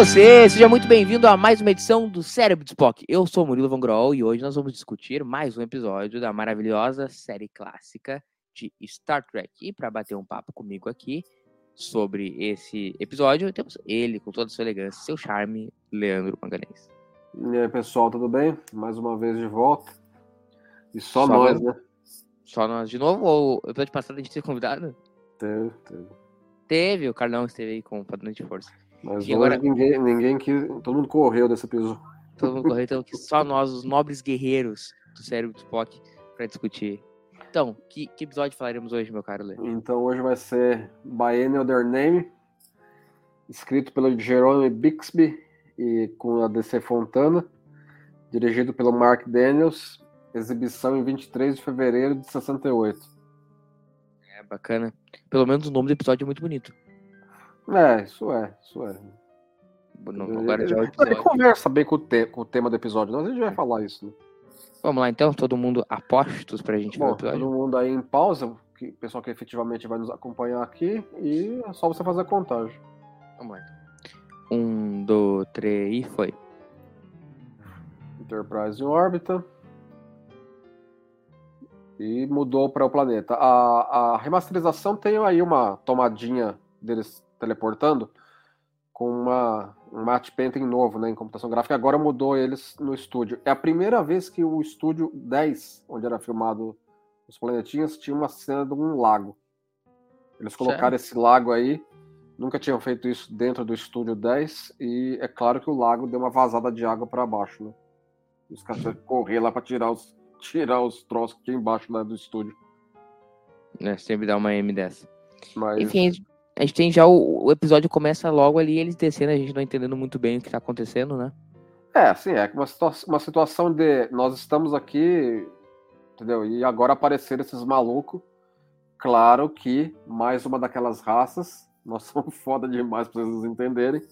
Você, seja muito bem-vindo a mais uma edição do Cérebro de Spock. Eu sou Murilo Van Grol e hoje nós vamos discutir mais um episódio da maravilhosa série clássica de Star Trek. E para bater um papo comigo aqui sobre esse episódio, temos ele com toda a sua elegância, seu charme, Leandro Manganês. E aí, pessoal, tudo bem? Mais uma vez de volta. E só, Só nós, nós. né? Só nós de novo ou o episódio passado a gente teve convidado? Teve, teve. Teve, o Carlão esteve aí com o Padrão de Força. Mas agora- ninguém, ninguém quis. Todo mundo correu desse episódio. Todo mundo correu, então que só nós, os nobres guerreiros do Cérebro de Spock, para discutir. Então, que, que episódio falaremos hoje, meu caro Lê? Então hoje vai ser Biennial Their Name, escrito pelo Jerome Bixby e com a DC Fontana, dirigido pelo Mark Daniels, exibição em 23 de fevereiro de 68. É bacana. Pelo menos o nome do episódio é muito bonito. É, isso é, isso é. Não, agora já é Ele episódio. conversa bem com o, te- com o tema do episódio, nós a gente vai falar isso, né? Vamos lá então, todo mundo apostos pra gente ver o Bom, episódio. todo mundo aí em pausa, que, o pessoal que efetivamente vai nos acompanhar aqui, e é só você fazer a contagem. Vamos lá então. Um, dois, três e foi. Enterprise em órbita. E mudou para o planeta. A, a remasterização tem aí uma tomadinha deles teleportando com uma, um matte painting novo né, em computação gráfica. Agora mudou eles no estúdio. É a primeira vez que o estúdio 10, onde era filmado os planetinhas, tinha uma cena de um lago. Eles colocaram esse lago aí. Nunca tinham feito isso dentro do estúdio 10. E é claro que o lago deu uma vazada de água para baixo. Né? Os caras tiveram que correr lá para tirar os, tirar os troços que tinha embaixo lá do estúdio. Né, sempre dá uma M dessa. Mas Enfim, a gente tem já o, o episódio começa logo ali, eles descendo, a gente não entendendo muito bem o que tá acontecendo, né? É, assim, é uma, situa uma situação de nós estamos aqui, entendeu? E agora apareceram esses malucos. Claro que mais uma daquelas raças, nós somos foda demais pra vocês entenderem.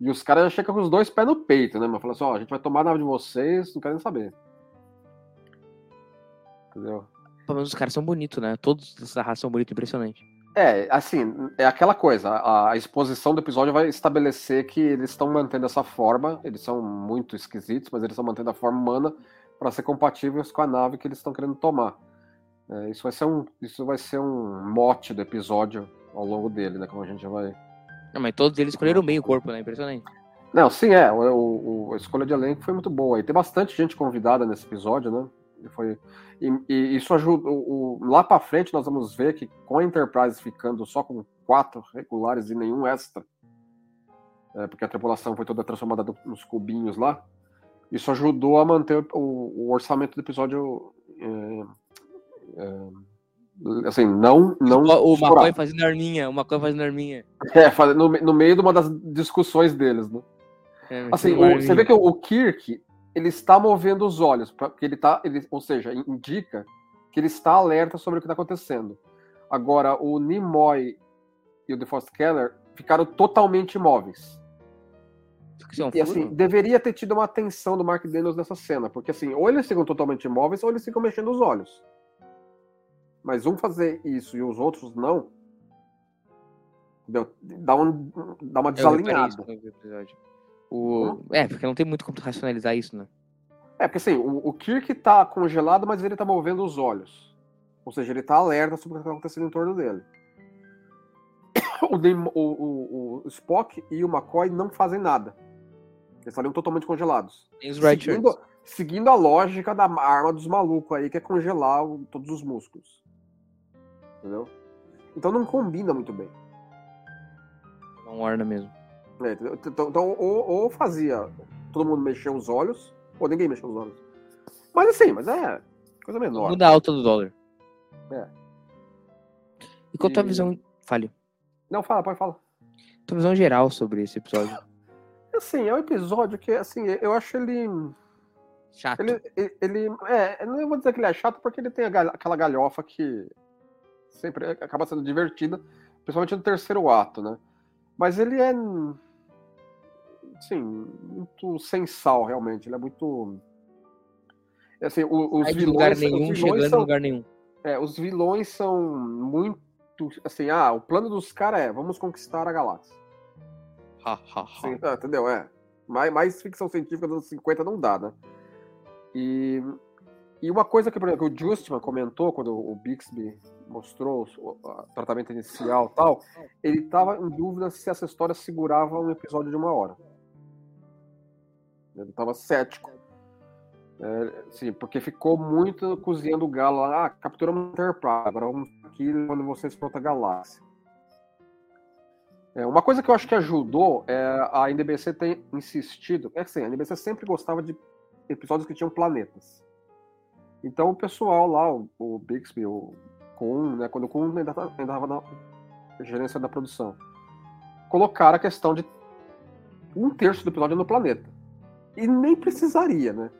E os caras já chegam com os dois pés no peito, né? Mas falam assim, ó, a gente vai tomar a nave de vocês, não querem saber. Entendeu? Pelo menos os caras são bonitos, né? Todos dessa raça são bonitos, impressionante. É, assim, é aquela coisa, a, a exposição do episódio vai estabelecer que eles estão mantendo essa forma, eles são muito esquisitos, mas eles estão mantendo a forma humana para ser compatíveis com a nave que eles estão querendo tomar. É, isso, vai ser um, isso vai ser um mote do episódio ao longo dele, né? Como a gente já vai. Não, mas todos eles escolheram bem o corpo, né? Impressionante. Não, sim, é. O, o- a escolha de elenco foi muito boa. E tem bastante gente convidada nesse episódio, né? E, foi, e, e isso ajuda. O, o- lá pra frente nós vamos ver que com a Enterprise ficando só com quatro regulares e nenhum extra, é, porque a tripulação foi toda transformada do- nos cubinhos lá, isso ajudou a manter o, o orçamento do episódio. é, é, assim, não. não o. McCoy fazendo arminha, o McCoy fazendo arminha. É, no, no meio de uma das discussões deles, né? É, Assim, o- você vê que o, o Kirk, ele está movendo os olhos, pra, que ele tá, ele, ou seja, indica que ele está alerta sobre o que está acontecendo. Agora, o Nimoy e o DeForest Keller ficaram totalmente imóveis. É E assim, deveria ter tido uma atenção do Mark Daniels nessa cena, porque assim, ou eles ficam totalmente imóveis, ou eles ficam mexendo os olhos. Mas um fazer isso e os outros não, entendeu? dá, um, dá uma isso desalinhada. eu o. É, porque não tem muito como racionalizar isso, né? É, porque assim, o, o Kirk tá congelado, mas ele tá movendo os olhos. Ou seja, ele tá alerta sobre o que tá acontecendo em torno dele. O, o- o- Spock e o McCoy não fazem nada. Eles estariam totalmente congelados. Seguindo, seguindo a lógica da arma dos malucos aí, que é congelar o- todos os músculos. Entendeu? Então não combina muito bem. Não orna mesmo. É, entendeu? Então, então, ou, ou fazia todo mundo mexeu os olhos. Pô, ninguém mexeu os olhos. Mas assim, mas é coisa menor. Muda a alta do dólar. É. E qual a tua E- visão. Fale. Não, fala, pode falar. Tua visão geral sobre esse episódio. Assim, é um episódio que, assim, eu acho ele. Chato. Ele, ele, ele- é, eu não vou dizer que ele é chato porque ele tem aquela galhofa que sempre acaba sendo divertida, principalmente no terceiro ato, né? Mas ele é, assim, muito sem sal, realmente. Ele é muito. Assim, os Sai vilões, lugar os nenhum, vilões chegando em são, lugar nenhum. é, os vilões são muito, assim, ah, o plano dos caras é, vamos conquistar a galáxia. Ha, ha, ha. Sim, ah, entendeu? É. Mais, mais ficção científica dos anos 50 não dá, né? E, e uma coisa que, por exemplo, o Justman comentou quando o Bixby mostrou o, tratamento inicial tal, ele estava em dúvida se essa história segurava um episódio de uma hora. Ele estava cético. É, sim, porque ficou muito cozinhando o galo lá, ah, capturamos Enterprise, agora vamos aqui quando vocês para outra galáxia. É, uma coisa que eu acho que ajudou é a NBC ter insistido. É assim, a NBC sempre gostava de episódios que tinham planetas. Então o pessoal lá, o, o Bixby, o Kuhn, né, quando o Kuhn ainda estava na gerência da produção, colocaram a questão de um terço do episódio no planeta. E nem precisaria, né?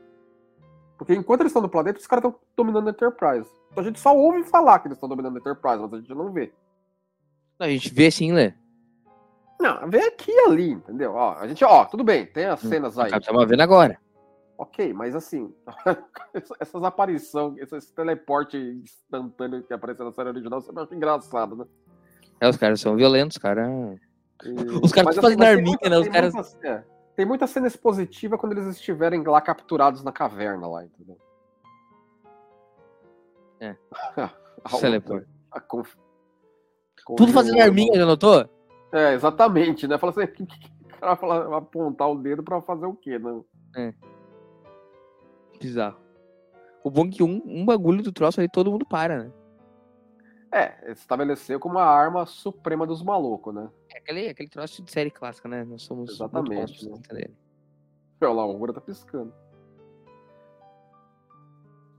Porque enquanto eles estão no planeta, os caras estão dominando a Enterprise. Então a gente só ouve falar que eles estão dominando a Enterprise, mas a gente não vê. Não, a gente vê sim, Lê. Não, vem aqui e ali, entendeu? Ó, a gente, ó, tudo bem, tem as Hum, cenas aí. Estamos vendo agora. Ok, mas assim, essas aparições, esse teleporte instantâneo que apareceu na série original, você acha engraçado, né? É, os caras são violentos, cara. E- Os caras estão fazendo arminha, né? Os tem caras- muitas- é, tem muita cena expositiva quando eles estiverem lá capturados na caverna lá, entendeu? É. A- Teleporte. a conf- Tudo fazendo arminha, já notou? É, exatamente, né? Fala assim, o cara fala, apontar o dedo pra fazer o quê, né? Bizarro. O bom é que um, um bagulho do troço aí todo mundo para, né? É, estabeleceu como a arma suprema dos malucos, né? É aquele, aquele troço de série clássica, né? Nós somos Exatamente, muito né? Olha lá, o Ogura tá piscando.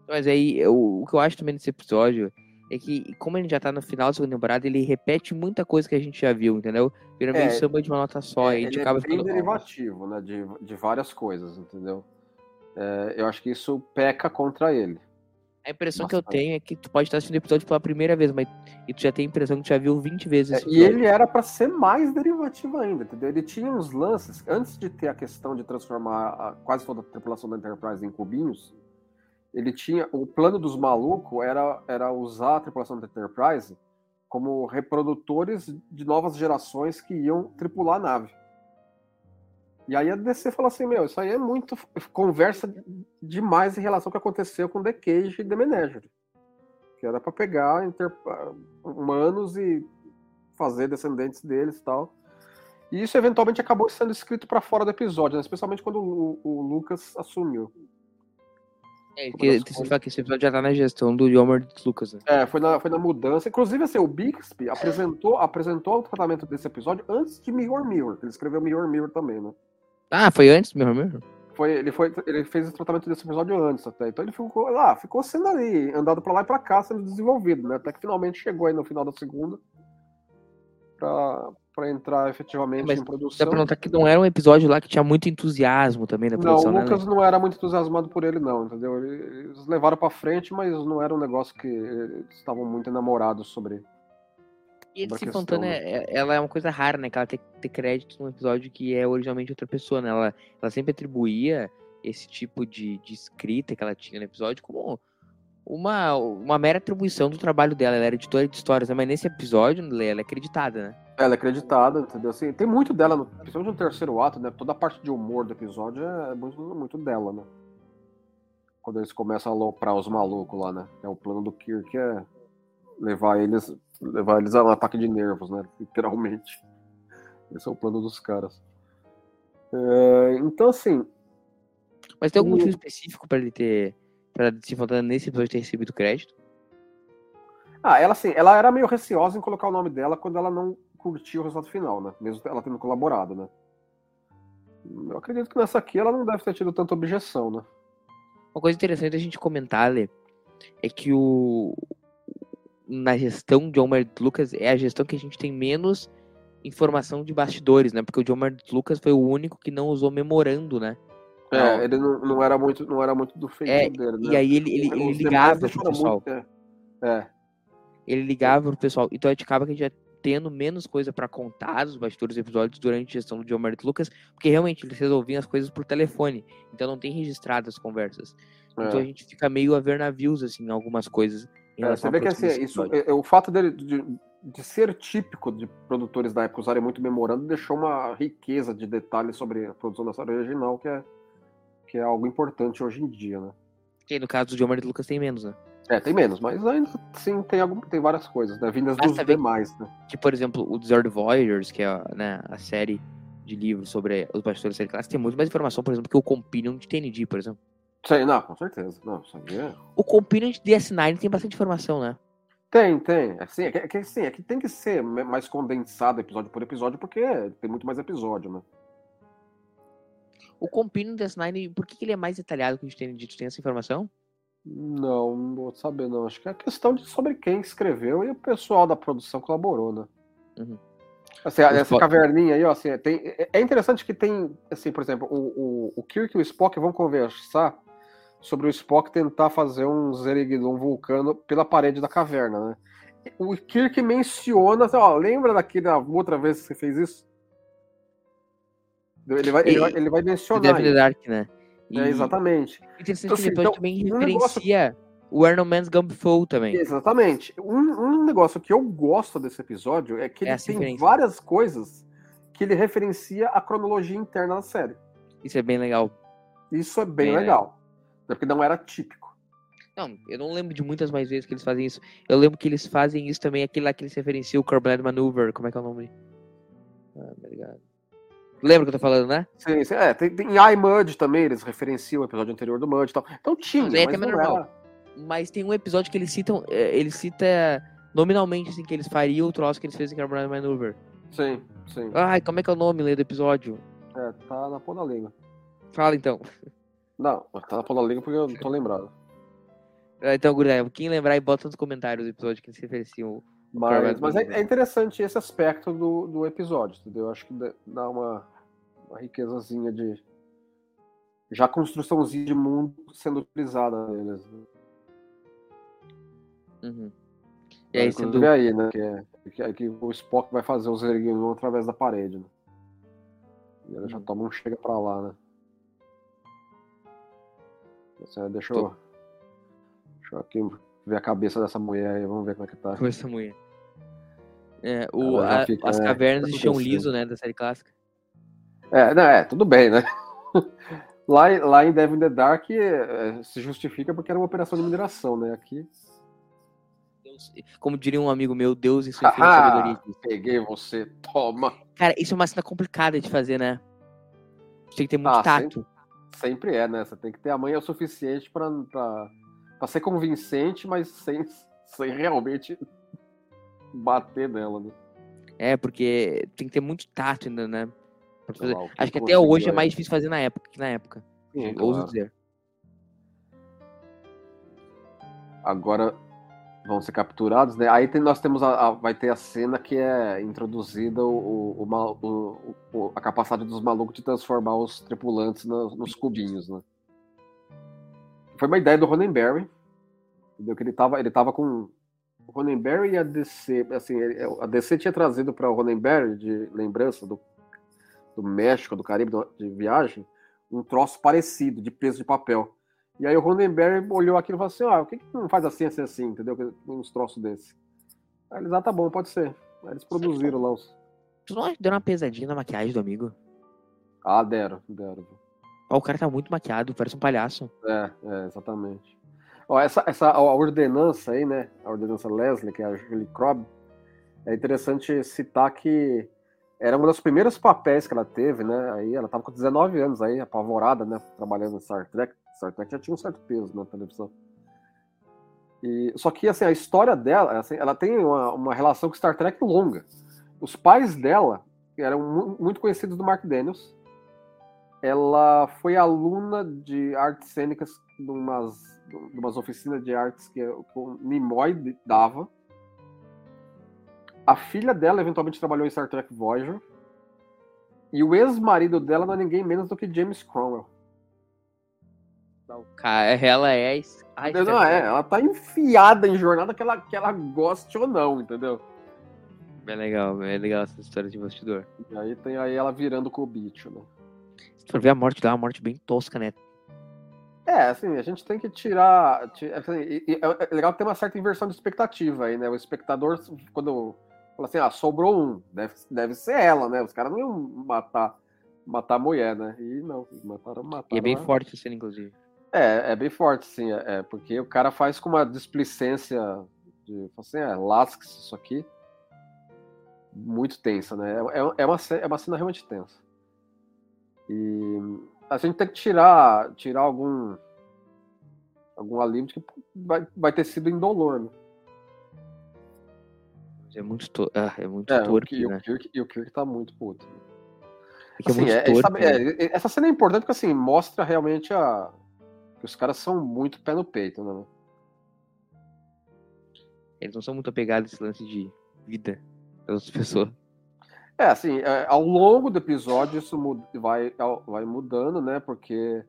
Mas aí, eu- o que eu acho também nesse episódio é que, como gente já tá no final da segunda temporada, ele repete muita coisa que a gente já viu, entendeu? Vira meio É, samba de uma nota só, e a gente ele acaba é bem ficando. derivativo, né? De, de várias coisas, entendeu? É, eu acho que isso peca contra ele. A impressão que eu Bastante. tenho é que tu pode estar assistindo o episódio pela primeira vez, mas e tu já tem a impressão que tu já viu 20 vezes É, e ele era pra ser mais derivativo ainda, entendeu? Ele tinha uns lances, antes de ter a questão de transformar a- quase toda a tripulação da Enterprise em cubinhos, ele tinha. O plano dos malucos era, era usar a tripulação da Enterprise como reprodutores de novas gerações que iam tripular a nave. E aí a DC falou assim: Meu, isso aí é muito. conversa demais em relação ao que aconteceu com The Cage e The Menagerie. Que era pra pegar inter- humanos e fazer descendentes deles e tal. E isso eventualmente acabou sendo escrito pra fora do episódio, né? especialmente quando o, o Lucas assumiu. É, que, das você fala que esse episódio já tá na gestão do Yomer Lucas, né? É, foi na, foi na mudança. Inclusive, assim, o Bixby apresentou, apresentou o tratamento desse episódio antes de Mirror Mirror. que Ele escreveu Mirror Mirror também, né? Ah, foi antes, meu amigo? Foi, ele, foi, ele fez o tratamento desse episódio antes até. Então ele ficou lá, ficou sendo ali, andado pra lá e pra cá, sendo desenvolvido, né? Até que finalmente chegou aí no final da segunda pra, pra entrar efetivamente Mas em Dá produção. pra notar que não era um episódio lá que tinha muito entusiasmo também na Não, produção, o né? Lucas não era muito entusiasmado por ele, não, entendeu? Eles levaram pra frente, mas não era um negócio que eles estavam muito enamorados sobre. E ele se Fontana, né? é- ela é uma coisa rara, né? Que ela tem que ter crédito num episódio que é originalmente outra pessoa, né? Ela, ela sempre atribuía esse tipo de, de escrita que ela tinha no episódio como uma, uma mera atribuição do trabalho dela. Ela era editora de histórias, né? Mas nesse episódio, ela é acreditada, né? Ela é acreditada, entendeu? Assim, tem muito dela, no, principalmente no terceiro ato, né? Toda a parte de humor do episódio é muito, muito dela, né? Quando eles começam a aloprar os malucos lá, né? É o plano do Kirk é levar eles, levar eles a um ataque de nervos, né? Literalmente. Esse é o plano dos caras. É, então, assim, Mas tem algum motivo específico pra ele ter. Pra se Fontana nesse episódio ter recebido crédito? Ah, ela assim, ela era meio receosa em colocar o nome dela quando ela não curtiu o resultado final, né? Mesmo ela tendo colaborado, né? Eu acredito que nessa aqui ela não deve ter tido tanta objeção, né? Uma coisa interessante a gente comentar, Lê, é que o na gestão de Homer Lucas é a gestão que a gente tem menos informação de bastidores, né? Porque o John Mark Lucas foi o único que não usou memorando, né? É, Não. ele não, não era muito, não era muito do feito É, dele, né? E aí ele, ele, ele ligava pro pessoal. muito- é. É, Ele ligava pro pessoal. Então a gente acaba que a gente já tendo menos coisa pra contar dos bastidores dos episódios durante a gestão do John Mark Lucas, porque realmente eles resolviam as coisas por telefone. Então não tem registrado as conversas. Então é. a gente fica meio a ver navios, assim, em algumas coisas. É, você à vê que assim, isso, é, é, o fato dele de, de ser típico de produtores da época usarem muito memorando deixou uma riqueza de detalhes sobre a produção da série original que é, que é algo importante hoje em dia, né? Que no caso do John Mark Lucas tem menos, né? É, tem menos, mas ainda sim tem, algum, tem várias coisas, né? Vindas Mas dos também- demais, né? Que, por exemplo, o Desert Voyagers, que é a, né, a série de livros sobre os bastidores da série clássica, tem muito mais informação, por exemplo, que o Companion de TND, por exemplo. Sei, não, com certeza. Não, isso aí é... O Companion de DS9 tem bastante informação, né? Tem, tem. Assim, é que, é que, assim, é que tem que ser mais condensado episódio por episódio, porque tem muito mais episódio, né? O Companion de DS9, por que, que ele é mais detalhado que o de TND? Tu tem essa informação? Não, não vou saber, não. Acho que é questão de sobre quem escreveu e o pessoal da produção colaborou, né? Uhum. Assim, essa po- caverninha aí, ó, assim, tem, é- é interessante que tem, assim, por exemplo, o, o, o Kirk e o Spock vão conversar sobre o Spock tentar fazer um Zerigdon vulcano pela parede da caverna, né? O Kirk menciona, assim, ó, lembra daquela outra vez que você fez isso? Ele vai, ele vai, ele vai mencionar Devil. Dark, né? E É, exatamente. interessante Então, que assim, então, também um negócio- referencia o Arnold Man's Gumbfall também. Exatamente. Um, um negócio que eu gosto desse episódio é que É ele essa tem referência. várias coisas que ele referencia a cronologia interna da série. Isso é bem legal. Isso é bem Bem legal. É Porque não era típico. Não, eu não lembro de muitas mais vezes que eles fazem isso. Eu lembro que eles fazem isso também, aquele lá que eles referenciam o Corbett Maneuver. Como é que é o nome? Ah, obrigado. Lembra o que eu tô falando, né? Sim, sim. É, tem, tem em iMud também, eles referenciam o episódio anterior do Mud e tal. Então tinha, Mas é mas também não normal. era. Mas tem um episódio que eles citam, eh, ele cita nominalmente, assim, que eles fariam o troço que eles fez em Corbett Maneuver. Sim, sim. Ai, como é que é o nome Lê, do episódio? É, tá na ponta da língua. Fala então. Não, tá na ponta da língua porque eu não tô lembrado. Ah, Então, Guré, quem lembrar e bota nos comentários o episódio que eles referenciam. Mas, mas é, é interessante esse aspecto do, do episódio, entendeu? Acho que dá- uma, uma riquezazinha de. Já construçãozinha de mundo sendo utilizada neles. Né? Uhum. E aí, sendo... Aí, né? Que, é, que, é que o Spock vai fazer os erguinos através da parede, né? E ele já Uhum. toma um chega pra lá, né? Deixa eu. Deixa eu aqui ver a cabeça dessa mulher aí, vamos ver como é que tá. Essa mulher. É, o, a- fica, as né, cavernas de chão liso, né, da série clássica. É, não, é, tudo bem, né? Lá, em- lá em Devil in the Dark é, se justifica porque era uma operação de mineração, né? Aqui. Como diria um amigo meu, Deus em sua infinita Ah, sabedoria. peguei você, toma. Cara, isso é uma cena complicada de fazer, né? Tem que ter muito Ah, tato. Sempre é, né? Você tem que ter a manha o suficiente pra ser convincente, mas sem, sem realmente bater nela, né? É, porque tem que ter muito tato ainda, né? Fazer- lá, Acho que até conseguiu hoje é mais difícil fazer na época que na época. Sim, ouso claro. dizer. Agora vão ser capturados, né? Aí tem- nós temos a, a- vai ter a cena que é introduzida o, o- o a capacidade dos malucos de transformar os tripulantes na- nos cubinhos, né? Foi uma ideia do Ronenberry, entendeu? Que ele tava, ele tava com o Ronenberry e a DC, assim, a DC tinha trazido para o Ronenberry de lembrança do, do México, do Caribe, de viagem, um troço parecido de peso de papel. E aí o Ronenberry olhou aquilo e falou assim, ah, o que, que não faz assim, assim, assim, entendeu? Uns troços desse. Aí eles, ah, tá bom, pode ser. Aí eles produziram lá os... Que deu uma pesadinha na maquiagem do amigo? Ah, deram, deram. Ó, o cara tá muito maquiado, parece um palhaço. É, é, exatamente. Ó, essa, essa a ordenança aí, né? A ordenança Leslie, que é a Julie Krob, é interessante citar que era um dos primeiros papéis que ela teve, né? Aí ela tava com 19 anos aí, apavorada, né? Trabalhando em Star Trek. Star Trek já tinha um certo peso na televisão. E, só que assim, a história dela, assim, ela tem uma, uma relação com Star Trek longa. Os pais dela eram mu- muito conhecidos do Mark Daniels. ela foi aluna de artes cênicas de umas, de umas oficinas de artes que o Nimoy dava. A filha dela eventualmente trabalhou em Star Trek Voyager. E o ex-marido dela não é ninguém menos do que James Cromwell. Ela é. Ai, não, é, ela tá enfiada em jornada que ela, que ela goste ou não, entendeu? É legal, é legal essa história de bastidor. E aí tem aí ela virando com o bicho, né? Se for ver a morte dela, é uma morte bem tosca, né? É, assim, a gente tem que tirar. Assim, é legal ter uma certa inversão de expectativa aí, né? O espectador, quando fala assim, ah, sobrou um, deve, deve ser ela, né? Os caras não iam matar, matar a mulher, né? E não, mataram, mataram. E é bem forte a cena, inclusive. É, é bem forte, sim. É, é, porque o cara faz com uma displicência de, assim, é, lasque-se isso aqui muito tensa, né? É, é, é, uma, é uma cena realmente tensa. E a gente tem que tirar, tirar algum algum alívio que vai, vai ter sido indolor, né? É muito, to... ah, é muito é, torpe, o, né? o Kirk, e o Kirk tá muito puto. Assim, é, torpe, essa, né? essa, cena é importante porque assim, mostra realmente a... os caras são muito pé no peito, né? Eles não são muito apegados a esse lance de vida das pessoas. É, assim, é, ao longo do episódio isso vai, vai mudando, né? Porque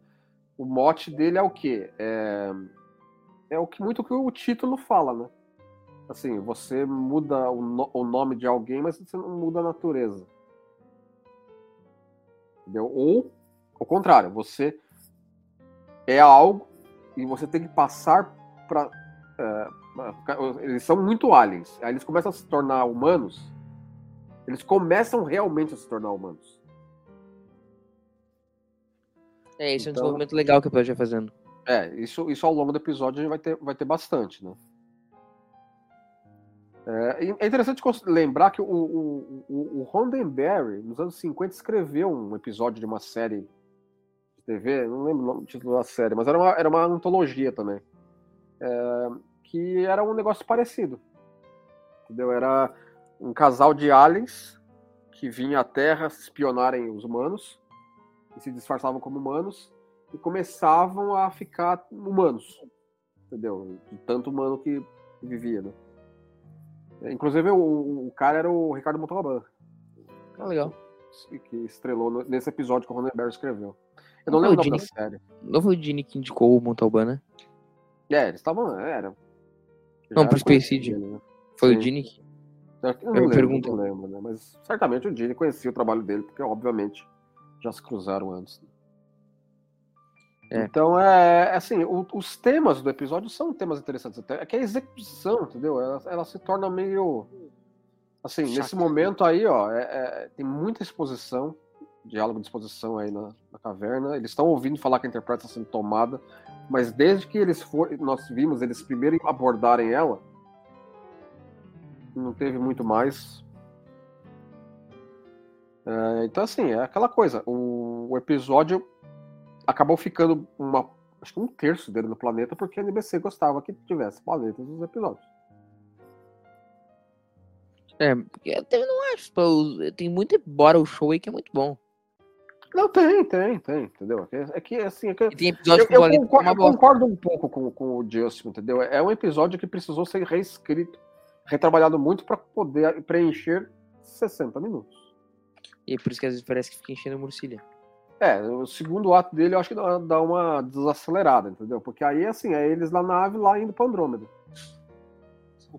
o mote dele é o quê? É, é o que muito que o título fala, né? Assim, você muda o, no, o nome de alguém, mas você não muda a natureza. Entendeu? Ou, ao contrário, você é algo e você tem que passar para é, eles são muito aliens. Aí eles começam a se tornar humanos. Eles começam realmente a se tornar humanos. É, isso então, é um então desenvolvimento legal que o episódio vai fazendo. É, isso, isso ao longo do episódio a gente vai ter, vai ter bastante, né? É, é interessante lembrar que o, o, o, o Roddenberry, nos anos 50, escreveu um episódio de uma série TV, não lembro o título da série, mas era uma, era uma antologia também. É, que era um negócio parecido. Entendeu? Era um casal de aliens que vinha à Terra espionarem os humanos e se disfarçavam como humanos e começavam a ficar humanos. Entendeu? De tanto humano que vivia, né? Inclusive, o, o cara era o Ricardo Montalbán. Ah, legal. Que estrelou nesse episódio que o Ronenberg escreveu. Eu não, não lembro da série. Não foi o Dini que indicou o Montalbán, né? É, eles estavam. Era, não, pro Space. Né? Foi Sim. o Dini que. Eu não, eu lembro, não lembro, né? Mas certamente o Dini conhecia o trabalho dele, porque obviamente já se cruzaram antes. É. Então, é assim, o, os temas do episódio são temas interessantes. Até, é que a execução, entendeu? Ela, ela se torna meio. Assim, Chato. nesse momento aí, ó, é, é, tem muita exposição, diálogo de exposição aí na, na caverna. Eles estão ouvindo falar que a Enterprise está sendo tomada mas desde que eles for, nós vimos eles primeiro abordarem ela, não teve muito mais. É, então, assim, é aquela coisa. O, o, episódio acabou ficando uma, acho que um terço dele no planeta, porque a NBC gostava que tivesse planetas nos episódios. É, eu não acho. Tem muito, embora o show aí que é muito bom. Não, tem, tem, tem, entendeu? É, é que, assim, é que, tem episódio eu, eu, concordo, eu concordo, um pouco com, com o Justin, entendeu? É um episódio que precisou ser reescrito, retrabalhado muito para poder preencher 60 minutos. E é por isso que às vezes parece que fica enchendo a murcilha. É, o segundo ato dele eu acho que dá uma desacelerada, entendeu? Porque aí, assim, é eles na nave lá indo para Andrômeda.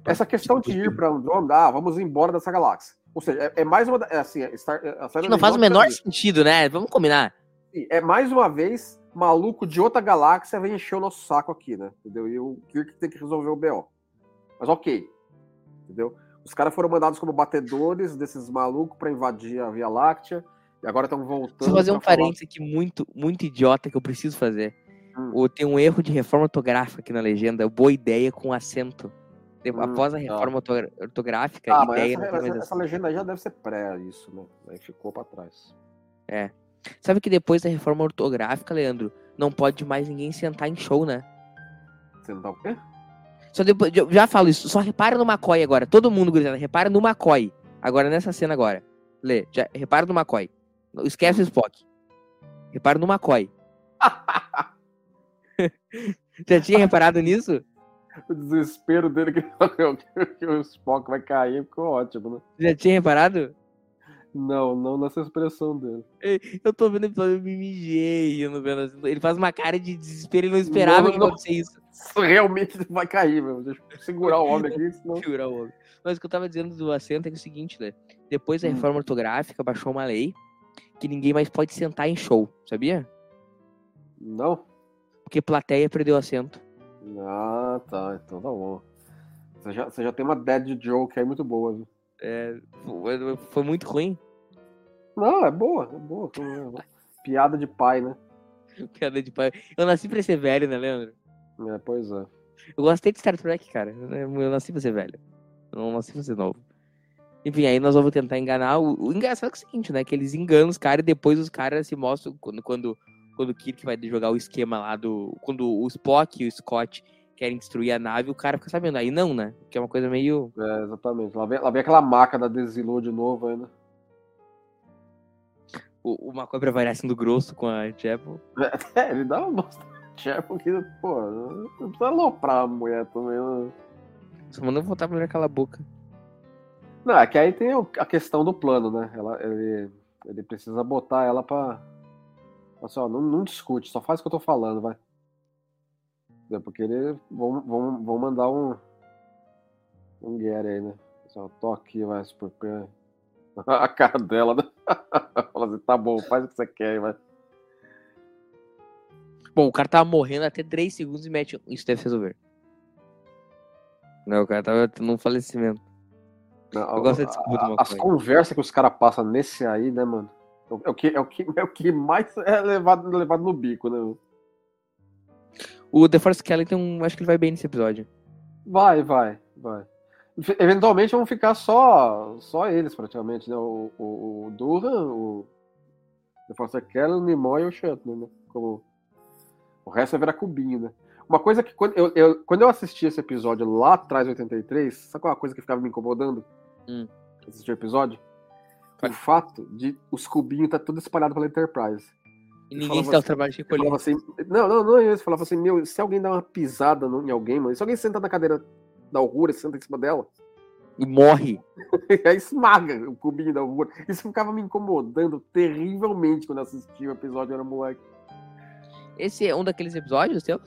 Essa questão de ir para Andrômeda, ah, vamos embora dessa galáxia. Ou seja, é, é mais uma. É assim, é, Star, série não faz o menor sentido, né? Vamos combinar. É mais uma vez, maluco de outra galáxia vem encher o nosso saco aqui, né? Entendeu? E o Kirk tem que resolver o BO. Mas ok. Entendeu? Os caras foram mandados como batedores desses malucos para invadir a Via Láctea. E agora estão voltando. Vou fazer um parênteses aqui muito, muito idiota que eu preciso fazer. Hum. Tem um erro de reforma ortográfica aqui na legenda. Boa ideia com acento. Hum, Após a reforma tá. ortográfica, ah, ideia essa, essa, essa, legenda já deve ser pré isso, né? Aí ficou para trás. É. Sabe que depois da reforma ortográfica, Leandro, não pode mais ninguém sentar em show, né? Sentar o quê? Só depois, já falo isso, só repara no McCoy agora. Todo mundo, gritando, repara no McCoy. Agora, nessa cena agora. Lê, já, repara no McCoy. Esquece o Spock. Repara no McCoy. Já tinha reparado nisso? O desespero dele que, que o Spock vai cair ficou ótimo, né? Já tinha reparado? Não, não nessa expressão dele. Eu tô vendo o episódio, eu me mijei rindo vendo. Ele faz uma cara de desespero e não esperava Não, que não. acontecer isso. Realmente vai cair, meu. Deixa eu segurar o homem aqui, senão. Segurar o homem. Mas o que eu tava dizendo do assento é, é o seguinte, né? Depois da Hum. reforma ortográfica, baixou uma lei que ninguém mais pode sentar em show, sabia? Não? Porque plateia perdeu assento. Ah, tá. Então tá bom. Você já, você já tem uma dead joke aí muito boa, viu? É, foi, muito ruim. Não, é boa, é boa. Piada de pai, né? Piada de pai. Eu nasci pra ser velho, né, Leandro? É, pois é. Eu gostei de Star Trek, cara. Eu nasci pra ser velho. Eu não nasci pra ser novo. Enfim, aí nós vamos tentar enganar. O, o engraçado é, o seguinte, né? Que eles enganam os caras e depois os caras se mostram quando, quando, quando o Kirk vai jogar o esquema lá do. Quando o Spock e o Scott querem destruir a nave, o cara fica sabendo. Aí não, né? Que é uma coisa meio. É, exatamente. Lá vem, lá vem aquela maca da Desilu de novo ainda. O, o McCoy pra variar sendo grosso com a Chapel. É, ele dá uma mostra porque, pô, não precisa aloprar a mulher também, né? Só mandou voltar pra mulher calar a boca. Não, é que aí tem a questão do plano, né? Ela, ele, ele precisa botar ela pra. Assim, ó, não, não discute, só faz o que eu tô falando, vai. É porque ele. Vão, vão, vão mandar um. Um Gary aí, né? Assim, ó, tô aqui, vai, porque. A cara dela, né? Fala assim, tá bom, faz o que você quer aí, vai. Bom, o cara tava morrendo até 3 segundos e mete. Isso deve resolver. Não, o cara tava tendo um falecimento. Não, Eu gosto do a- As conversas que os caras passam nesse aí, né, mano? É o- É que, é o que, é o que mais é levado, levado no bico, né? O The Force Skeleton, acho que ele vai bem nesse episódio. Vai, vai, vai. Eventualmente vão ficar só, só eles, praticamente, né? O, o, o Durham, o The Force Kelly, o Nimoy e o Shatner, né? Como... O resto vai virar cubinho, né? Uma coisa que quando eu, eu- quando eu assisti esse episódio lá atrás, em 83, sabe qual é a coisa que ficava me incomodando? Hum. Assistir o episódio? O fato de os cubinhos tá tudo espalhado pela Enterprise. E ninguém se dá o assim- trabalho de recolher. assim, não, não, não é isso. Falava assim, meu, se alguém dá uma pisada em alguém, mano, se alguém senta na cadeira da Aurora e senta em cima dela, E morre. aí esmaga o cubinho da Aurora. Isso ficava me incomodando terrivelmente quando eu assistia o episódio, era moleque. Esse é um daqueles episódios seus?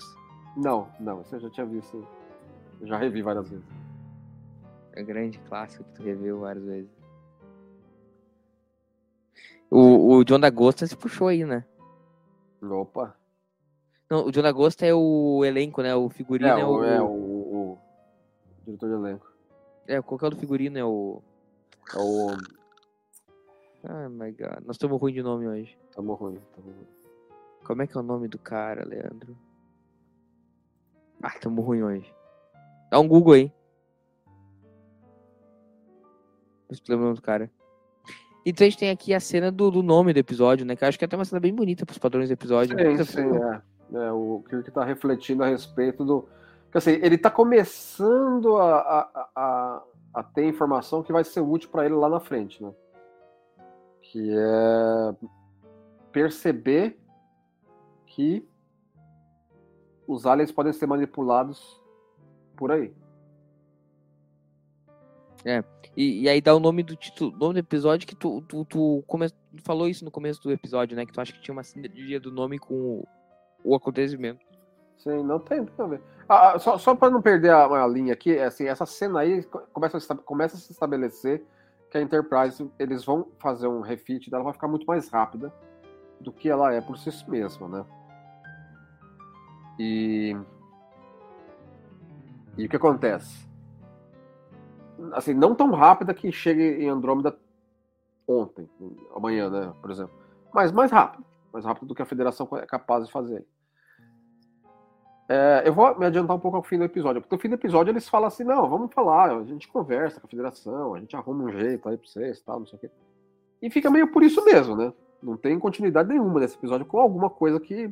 Não, não, isso eu já tinha visto. Eu já revi várias vezes. É um grande clássico que tu reveu várias vezes. O, o John da Costa se puxou aí, né? Opa. Não, o John da Costa é o elenco, né? O figurino é, É, o. o, é o, o diretor de elenco. É, qual que é o do figurino? É o. É o. Ah, my god. Nós estamos ruim de nome hoje. Tamo ruim, tamo ruim. Como é que é o nome do cara, Leandro? Ah, tamo ruim hoje. Dá um Google aí. Vê se lembra o nome do cara. Então a gente tem aqui a cena do, do nome do episódio, né? Que eu acho que é até uma cena bem bonita pros padrões do episódio. Sim, Você sim, é. É, o Kirk tá refletindo a respeito do. Porque, assim, ele tá começando a, a, a, a ter informação que vai ser útil para ele lá na frente, né? Que é perceber que os aliens podem ser manipulados por aí. E, e aí dá o nome do título, nome do episódio que tu, tu, tu come- falou isso no começo do episódio, né? Que tu acha que tinha uma sinergia do nome com o, o acontecimento. Sim, não tem, tem a ver. Ah, ah, só só para não perder a, a linha aqui, é assim, essa cena aí co- começa a, começa a se estabelecer que a Enterprise, eles vão fazer um refit dela, vai ficar muito mais rápida do que ela é por si mesma, né? E... E o que acontece? Assim, não tão rápida que chegue em Andrômeda ontem, amanhã, né, por exemplo. Mas mais rápido. Mais rápido do que a Federação é capaz de fazer. É, eu vou me adiantar um pouco ao fim do episódio, porque no fim do episódio eles falam assim, não, vamos falar, a gente conversa com a federação, a gente arruma um jeito aí pra vocês, tal, não sei o quê. E fica meio por isso mesmo, né? Não tem continuidade nenhuma nesse episódio com alguma coisa que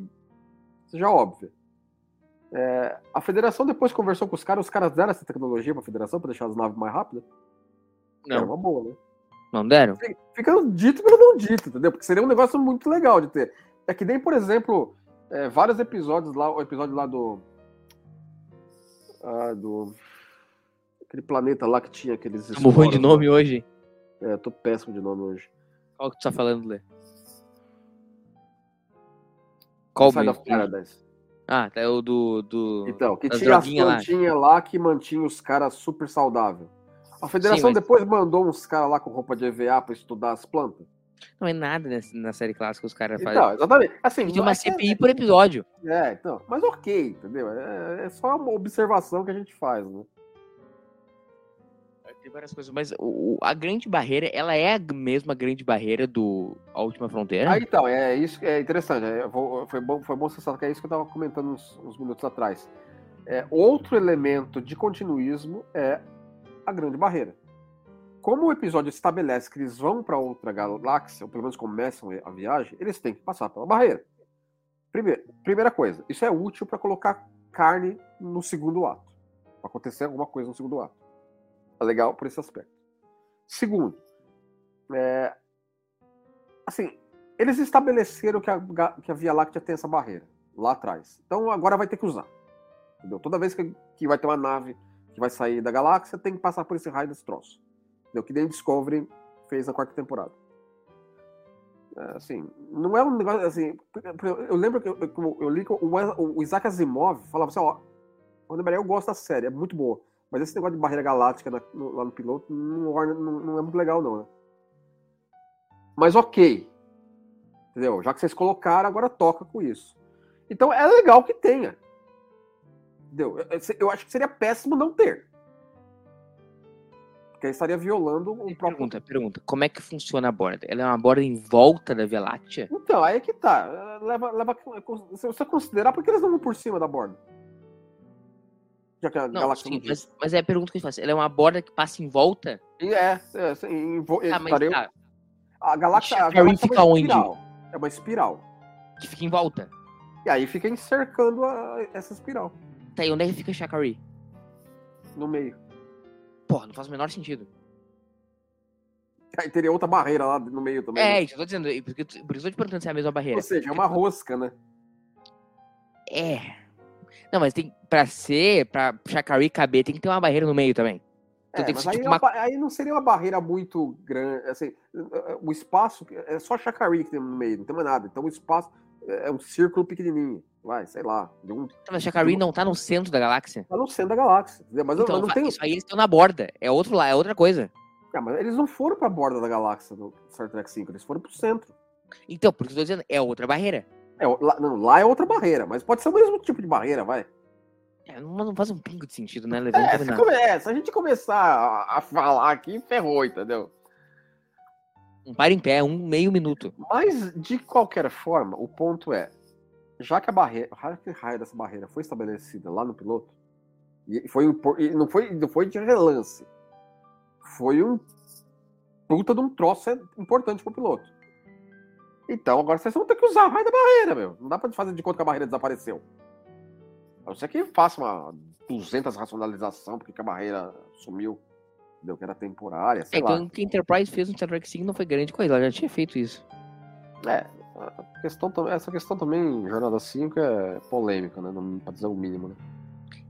seja óbvia. É, a federação depois conversou com os caras, os caras deram essa tecnologia pra federação pra deixar as naves mais rápidas. Era Não, uma boa, né? não deram? Fica dito pelo não dito, entendeu? Porque seria um negócio muito legal de ter. É que nem, por exemplo, é, vários episódios lá, o episódio lá do. Ah, do. Aquele planeta lá que tinha aqueles. Estamos ruim de nome hoje. lá. É, eu tô péssimo de nome hoje. Qual que tu tá falando, Lê? Qual mesmo? of Paradise. Ah, tá, é o do. do... Então, que tinha as droguinhas lá. plantinhas lá. que mantinha os caras super saudáveis. A federação mas- depois mandou uns caras lá com roupa de EVA pra estudar as plantas. Não é nada nessa, na série clássica os caras fazem. Então, exatamente. Assim, Tem uma é que é- CPI por episódio. É, então. Mas ok, entendeu? É, é só uma observação que a gente faz, né? Tem várias coisas, mas o, a grande barreira, ela é a mesma grande barreira do A Última Fronteira? Ah, então, é isso que é interessante. é, vou- foi, bom, foi bom você que é isso que eu estava comentando uns, uns minutos atrás. É, outro elemento de continuismo é a grande barreira. Como o episódio estabelece que eles vão para outra galáxia, ou pelo menos começam a viagem, eles têm que passar pela barreira. Primeiro, primeira coisa, isso é útil para colocar carne no segundo ato. Para acontecer alguma coisa no segundo ato. É legal por esse aspecto. Segundo, é, assim, eles estabeleceram que a, que a Via Láctea tem essa barreira lá atrás. Então agora vai ter que usar. Entendeu? Toda vez que, que vai ter uma nave que vai sair da galáxia, tem que passar por esse raio desse troço. Entendeu? Que nem Discovery fez na quarta temporada. É, assim, não é um negócio assim. Eu lembro que eu, eu- li que o, Isaac Asimov falava assim: ó, eu gosto da série, é muito boa. Mas esse negócio de barreira galáctica na- no- lá no piloto não, não- não é muito legal, não, né? Mas ok. Entendeu? Já que vocês colocaram, agora toca com isso. Então é legal que tenha. Entendeu? Eu- eu- Eu acho que seria péssimo não ter. Porque aí estaria violando o próprio. Pergunta, pergunta. Como é que funciona a borda? Ela é uma borda em volta da Via Láctea? Então, aí é que tá. Leva, leva, se você considerar, por que eles não vão por cima da borda? Já que a Não, galáxia sim, não mas, mas é a pergunta que eu faço. Ela é uma borda que passa em volta? E É, é, assim, em vo- mas estaria- tá, a galáxia, a galáxia fica é uma onde? É uma espiral. que fica em volta. E aí fica encercando a- essa espiral Tá, e onde é que fica Shakari? no meio. Porra, não faz o menor sentido. Aí teria outra barreira lá no meio também. É, né? isso eu tô dizendo. por isso eu tô te perguntando se é a mesma barreira. Ou seja, é uma rosca, né? É. Não, mas tem. Pra ser, pra Shakari caber, tem que ter uma barreira no meio também. Então É, tem que mas ser aí, tipo é uma aí não seria uma barreira muito grande. Assim, o espaço é só Chacari que tem no meio, não tem mais nada. Então o espaço é um círculo pequenininho. Vai, sei lá. De um, Mas Shakari não tá no centro da galáxia. tá no centro da galáxia. Mas, eu- Então, mas não tem. aí eles estão na borda. É outro lá, é outra coisa. Ah, mas eles não foram pra borda da galáxia do Star Trek 5, eles foram pro centro. Então, por isso que eu tô dizendo, é outra barreira. É, lá, não, lá é outra barreira, mas pode ser o mesmo tipo de barreira, vai. É, não, faz um pingo de sentido, né? Levando É, se, come- é, se a gente começar a, a falar aqui, ferrou, entendeu? Um para em pé, um meio minuto. Mas, de qualquer forma, o ponto é, já que a barreira, já que o raio dessa barreira foi estabelecida lá no piloto, e foi e não foi, não foi de relance, foi um puta de um troço importante pro piloto. Então, agora vocês vão ter que usar o raio da barreira, meu. Não dá pra fazer de conta que a barreira desapareceu. Não ser que faça uma 200 racionalização porque que a barreira sumiu, entendeu? Que era temporária, É, sei lá. então, o que a Enterprise fez no Star Trek 5 não foi grande coisa, ela já tinha feito isso. É, questão, essa questão também, Jornada 5, é polêmica, né? Não, pra dizer o mínimo, né?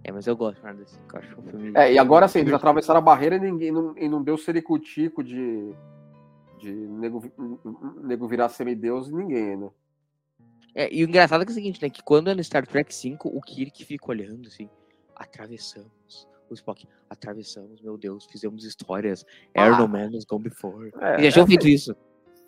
É, mas eu gosto de Jornada 5, eu acho um filme... É, e agora sim, eles atravessaram a barreira e ninguém não, e não deu sericutico de, de nego, nego virar semideus em ninguém, né? É, e o engraçado é, é o seguinte, né? Que quando é no Star Trek 5, o Kirk fica olhando assim, atravessamos. O Spock, atravessamos, meu Deus, fizemos histórias. Air Ah. no Man has gone before. É, já tinham é- feito isso.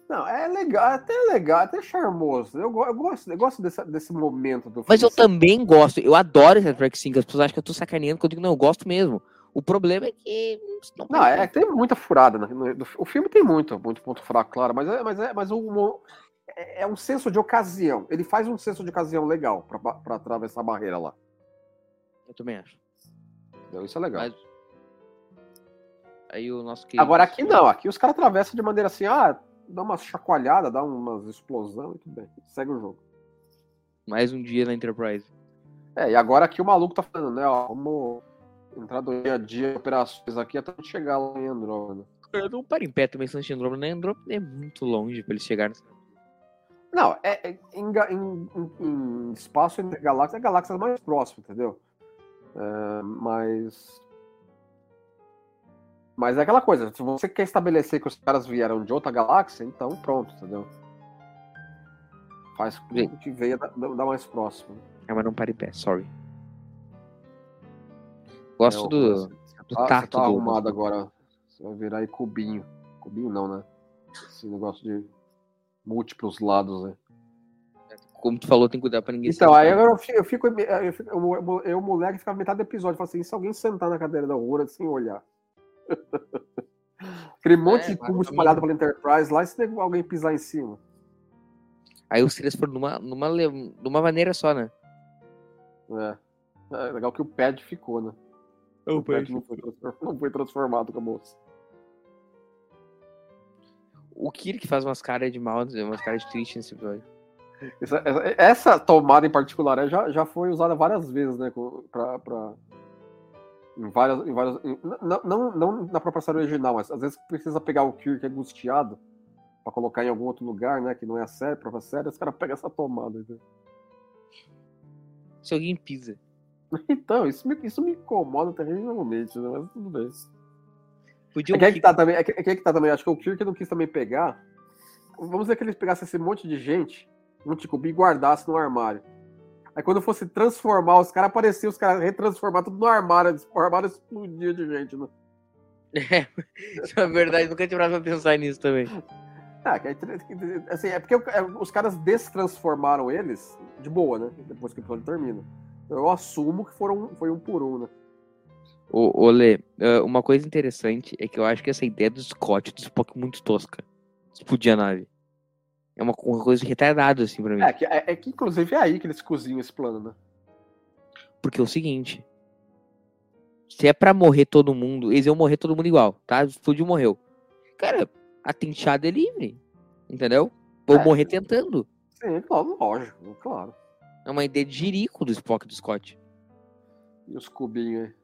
Não, é legal, até legal, até charmoso. Eu, eu gosto, eu gosto desse, desse momento do Mas eu filme. também gosto, eu adoro Star Trek 5. As pessoas acham que eu tô sacaneando quando eu digo, não, eu gosto mesmo. O problema é que. Não, Não, é tem muita furada. né? O filme tem muito, muito ponto fraco, claro, mas é, mas é, mas o é, é um senso de ocasião. Ele faz um senso de ocasião legal pra atravessar a barreira lá. Eu também acho. Entendeu? Isso é legal. Mas- Aí o nosso querido- Agora aqui não, aqui os caras atravessam de maneira assim, ah, dá uma chacoalhada, dá umas explosão e tudo bem. Segue o jogo. Mais um dia na Enterprise. É, e agora aqui o maluco tá falando, né, ó, vamos entrar do dia a dia operações aqui até chegar lá em Andrômeda. Eu não paro em pé também, Sancho Andromeda. Né? Andromeda é muito longe pra eles chegarem. Não, é, é em, em, em, espaço entre galáxias, é galáxias mais próximas, entendeu? É, mas. Mas é aquela coisa, se você quer estabelecer que os caras vieram de outra galáxia, então pronto, entendeu? Faz com que veio da, da mais próximo. É, mas não para em pé, sorry. Gosto é, do, do tá, tato. Tá arrumado do... agora. Você vai virar aí cubinho. Cubinho não, né? Esse negócio de múltiplos lados, né? Como tu falou, tem que cuidar pra ninguém Então, aí agora eu fico, eu, fico, eu, fico, eu, eu, moleque, ficava metade do episódio. Falo assim, se alguém sentar na cadeira da Aurora sem olhar. Aquele monte é, de cubo espalhado pela Enterprise lá, e se alguém pisar em cima. Aí os três foram numa, numa, numa maneira só, né? É. é legal que o pad ficou, né? O, o pad não foi, não foi transformado com a moça. O Kirk faz umas caras de mal, umas caras de triste nesse episódio. Essa, essa, tomada em particular é, já, já foi usada várias vezes, né? Pra, pra, em várias. Em várias em, não, não, não na própria série original, mas às vezes precisa pegar o Kirk angustiado pra colocar em algum outro lugar, né? Que não é a série, a própria série, os caras pegam essa tomada. Né? Se alguém pisa. Então, isso me, isso me incomoda terrivelmente, né? Mas tudo bem. Podia é que, é que tá também, é que, é que tá também, acho que o Kirk não quis também pegar. Vamos dizer que eles pegassem esse monte de gente, um Ticubi e guardasse no armário. Aí quando fosse transformar, os caras apareciam, os caras retransformar tudo no armário, o armário explodia de gente, né? É, isso é verdade, nunca tinha pra pensar nisso também. Ah, assim, é porque é, os caras destransformaram eles de boa, né? Depois que o episódio termina. Eu assumo que foram, foi um por um, né? Ô, ô Lê, uma coisa interessante é que eu acho que essa ideia do Scott do Spock muito tosca. Explodir a nave. É uma, uma coisa retardada, assim, pra mim. É que, é, é que, inclusive, é aí que eles cozinham esse plano, né? Porque é o seguinte. Se é pra morrer todo mundo, eles iam morrer todo mundo igual, tá? Explodiu, morreu. Cara, a tenteada é livre. Entendeu? Vou é, morrer tentando. Sim, lógico, claro. É uma ideia de jirico do Spock do Scott. E os cubinhos aí?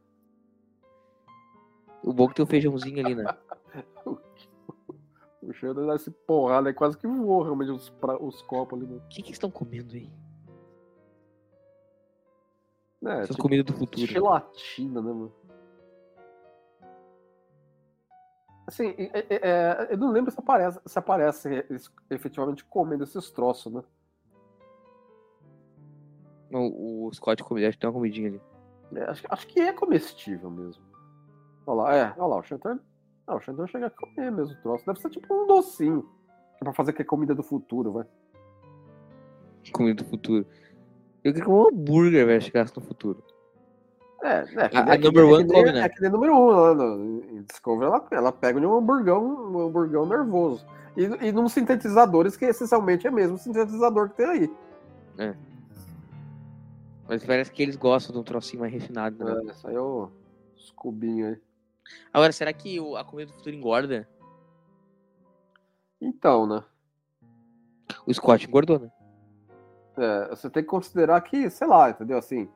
O bom que tem um feijãozinho ali, né? o cheiro dá esse porrada aí, quase que voou realmente os, pra, os copos ali. Né? O que, que estão comendo aí? É, Essas tipo, comidas do futuro. Gelatina, né, mano? Assim, é, é, é, eu não lembro se aparece, se aparece efetivamente comendo esses troços, né? O, o Scott que tem uma comidinha ali. É, acho, acho que é comestível mesmo. Olha lá, é, olha lá, o Chantor. Ah, o Chantor chega a comer mesmo o troço. Deve ser tipo um docinho. É pra fazer que é comida do futuro, vai. Comida do futuro. Eu queria comer um hambúrguer, velho, chegasse no futuro. É, é a, a number one come, né? É que nem número um lá no, em Discovery, ela, ela pega um hamburgão, um hamburgão nervoso. E, e num sintetizadores que essencialmente é mesmo o sintetizador que tem aí. É. Mas parece que eles gostam de um trocinho mais refinado, né? É, saiu os cubinhos aí. Agora, será que a comida do futuro engorda? Então, né? O Scott engordou, né? É, você tem que considerar que, sei lá, entendeu? Assim,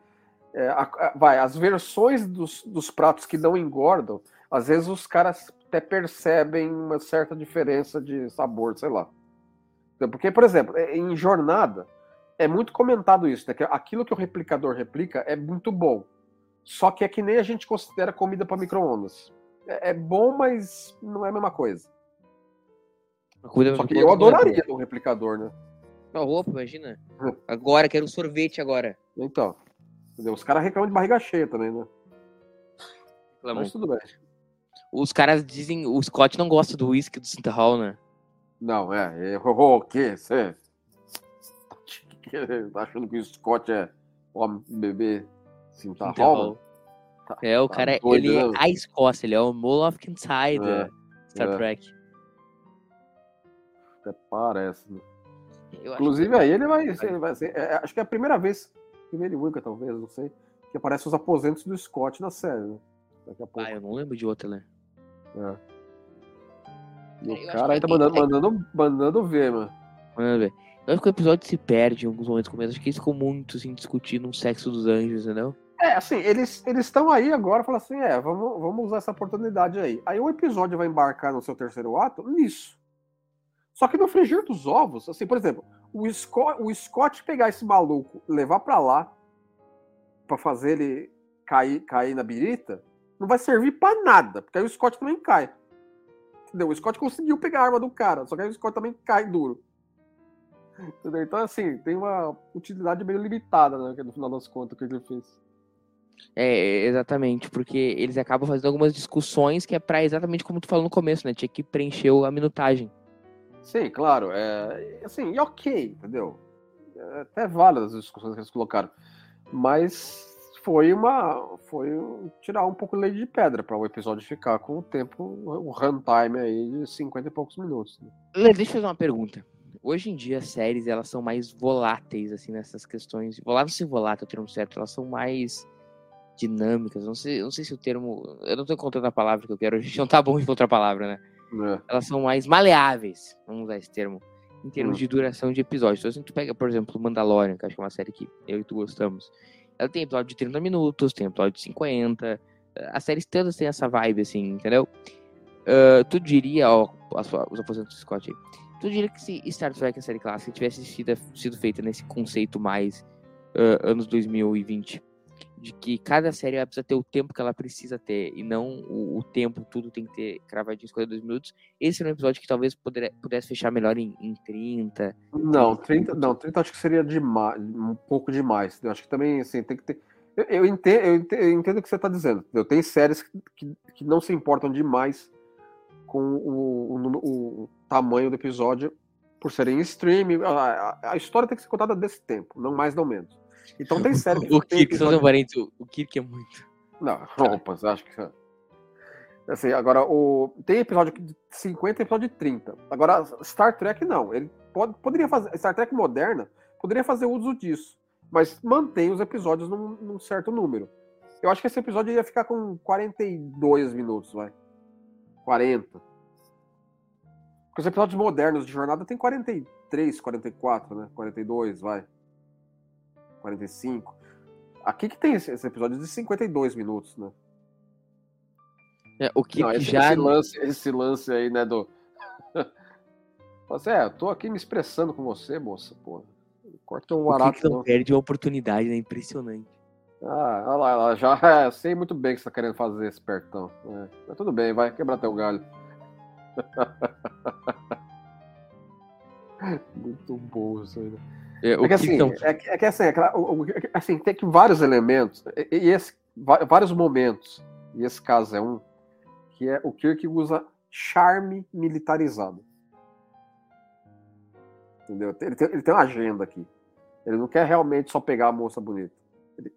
é, a, a, vai, as versões dos, dos pratos que não engordam, às vezes os caras até percebem uma certa diferença de sabor, sei lá. Porque, por exemplo, é, em jornada, é muito comentado isso, né? Que aquilo que o replicador replica é muito bom. Só que é que nem a gente considera comida para micro-ondas. É, é, bom, mas não é a mesma coisa. Só que eu é adoraria um replicador, né? Uma roupa, imagina. Agora, quero um sorvete agora. Então. Entendeu? Os caras reclamam de barriga cheia também, né? Reclamam. Mas tudo bem. Os caras dizem. O Scott não gosta do whisky do Santa Hall, né? Não, é. O quê? Você. Tá achando que o Scott é homem bebê Santa Hall? Tá, é, o tá cara, doido, ele né? é a Escócia, ele é o Moloch Kintai é, Star é. Trek. Até parece, né? Inclusive que... aí ele vai, ele vai ser, é, acho que é a primeira vez primeira e única, talvez, não sei, que aparece os aposentos do Scott na série, né? Daqui a pouco. Ah, eu não lembro de outra, né? É. E o cara aí tá mandando, mandando, mandando ver, mano. Mandando ver. Eu acho que o episódio se perde em alguns momentos começo. Acho que eles ficam muito assim, discutindo o sexo dos anjos, entendeu? É, assim, eles estão aí agora falando assim, é, vamos, vamos usar essa oportunidade aí. Aí o episódio vai embarcar no seu terceiro ato nisso. Só que no frigir dos ovos, assim, por exemplo, o Scott, o Scott pegar esse maluco, levar pra lá, pra fazer ele cair, cair na birita, não vai servir pra nada, porque aí o Scott também cai. Entendeu? O Scott conseguiu pegar a arma do cara, só que aí o Scott também cai duro. Entendeu? Então, assim, tem uma utilidade meio limitada, né? No final das contas, o que ele fez. É, exatamente, porque eles acabam fazendo algumas discussões que é pra exatamente como tu falou no começo, né? Tinha que preencher a minutagem. Sim, claro. É, assim, e ok, entendeu? É, até válidas as discussões que eles colocaram. Mas foi uma. Foi tirar um pouco leite de pedra para o episódio ficar com o tempo, o runtime aí de 50 e poucos minutos. né? Deixa eu fazer uma pergunta. Hoje em dia, as séries, elas são mais voláteis, assim, nessas questões. Volátil se volátil é o termo certo. Elas são mais dinâmicas. Não sei, não sei se o termo... Eu não tô encontrando a palavra que eu quero. A gente não tá bom em encontrar a palavra, né? É. Elas são mais maleáveis. Vamos usar esse termo. Em termos Hum. de duração de episódios. Então, se tu pega, por exemplo, Mandalorian, que acho que é uma série que eu e tu gostamos. Ela tem episódio de 30 minutos, tem episódio de 50. As séries todas têm essa vibe, assim, entendeu? Ah, tu diria, ó, os aposentos do Scott aí. Tu diria que se Star Trek, a série clássica, tivesse sido, sido feita nesse conceito mais ah, anos 2020, de que cada série precisa ter o tempo que ela precisa ter, e não o, o tempo, tudo tem que ter cravadinho 52 minutos, esse seria um episódio que talvez poder- pudesse fechar melhor em, em 30. Não, 30, não, 30 acho que seria demais, um pouco demais. Eu acho que também, assim, tem que ter. Eu, eu entendo, eu entendo, eu entendo o que você está dizendo. entendeu? Tem séries que, que, não se importam demais com o, o, o tamanho do episódio por serem streaming. A, a- a história tem que ser contada desse tempo, não mais, não menos. Então tem série que O Kirk, só parênteses, o- o Kirk é muito. Não, roupas, acho que. Assim, agora, o... tem episódio de 50 e episódio de 30. Agora, Star Trek não. Ele pode, poderia fazer. Star Trek moderna poderia fazer uso disso. Mas mantém os episódios num, num certo número. Eu acho que esse episódio ia ficar com 42 minutos, vai. 40. Porque os episódios modernos de jornada tem 43, 44, né? 42, vai. 45. Aqui que tem esse, esse episódio de 52 minutos, né? É, o Kirk Não, esse, já. esse lance, esse lance aí, né, do. Fala assim, é, eu tô aqui me expressando com você, moça, pô. Corta um O Kirk barato, não perde uma oportunidade, né? Impressionante. Ah, olha lá, ela já é, sei muito bem o que você tá querendo fazer, espertão. É, mas tudo bem, vai quebrar teu galho. muito bom isso aí, né? É, o É que assim, não- é, que- é que assim, é é que, assim, tem que vários elementos, e, e esse, vários momentos, e esse caso é um, que é o Kirk usa charme militarizado. Entendeu? Ele tem, ele tem uma agenda aqui. Ele não quer realmente só pegar a moça bonita. Ele-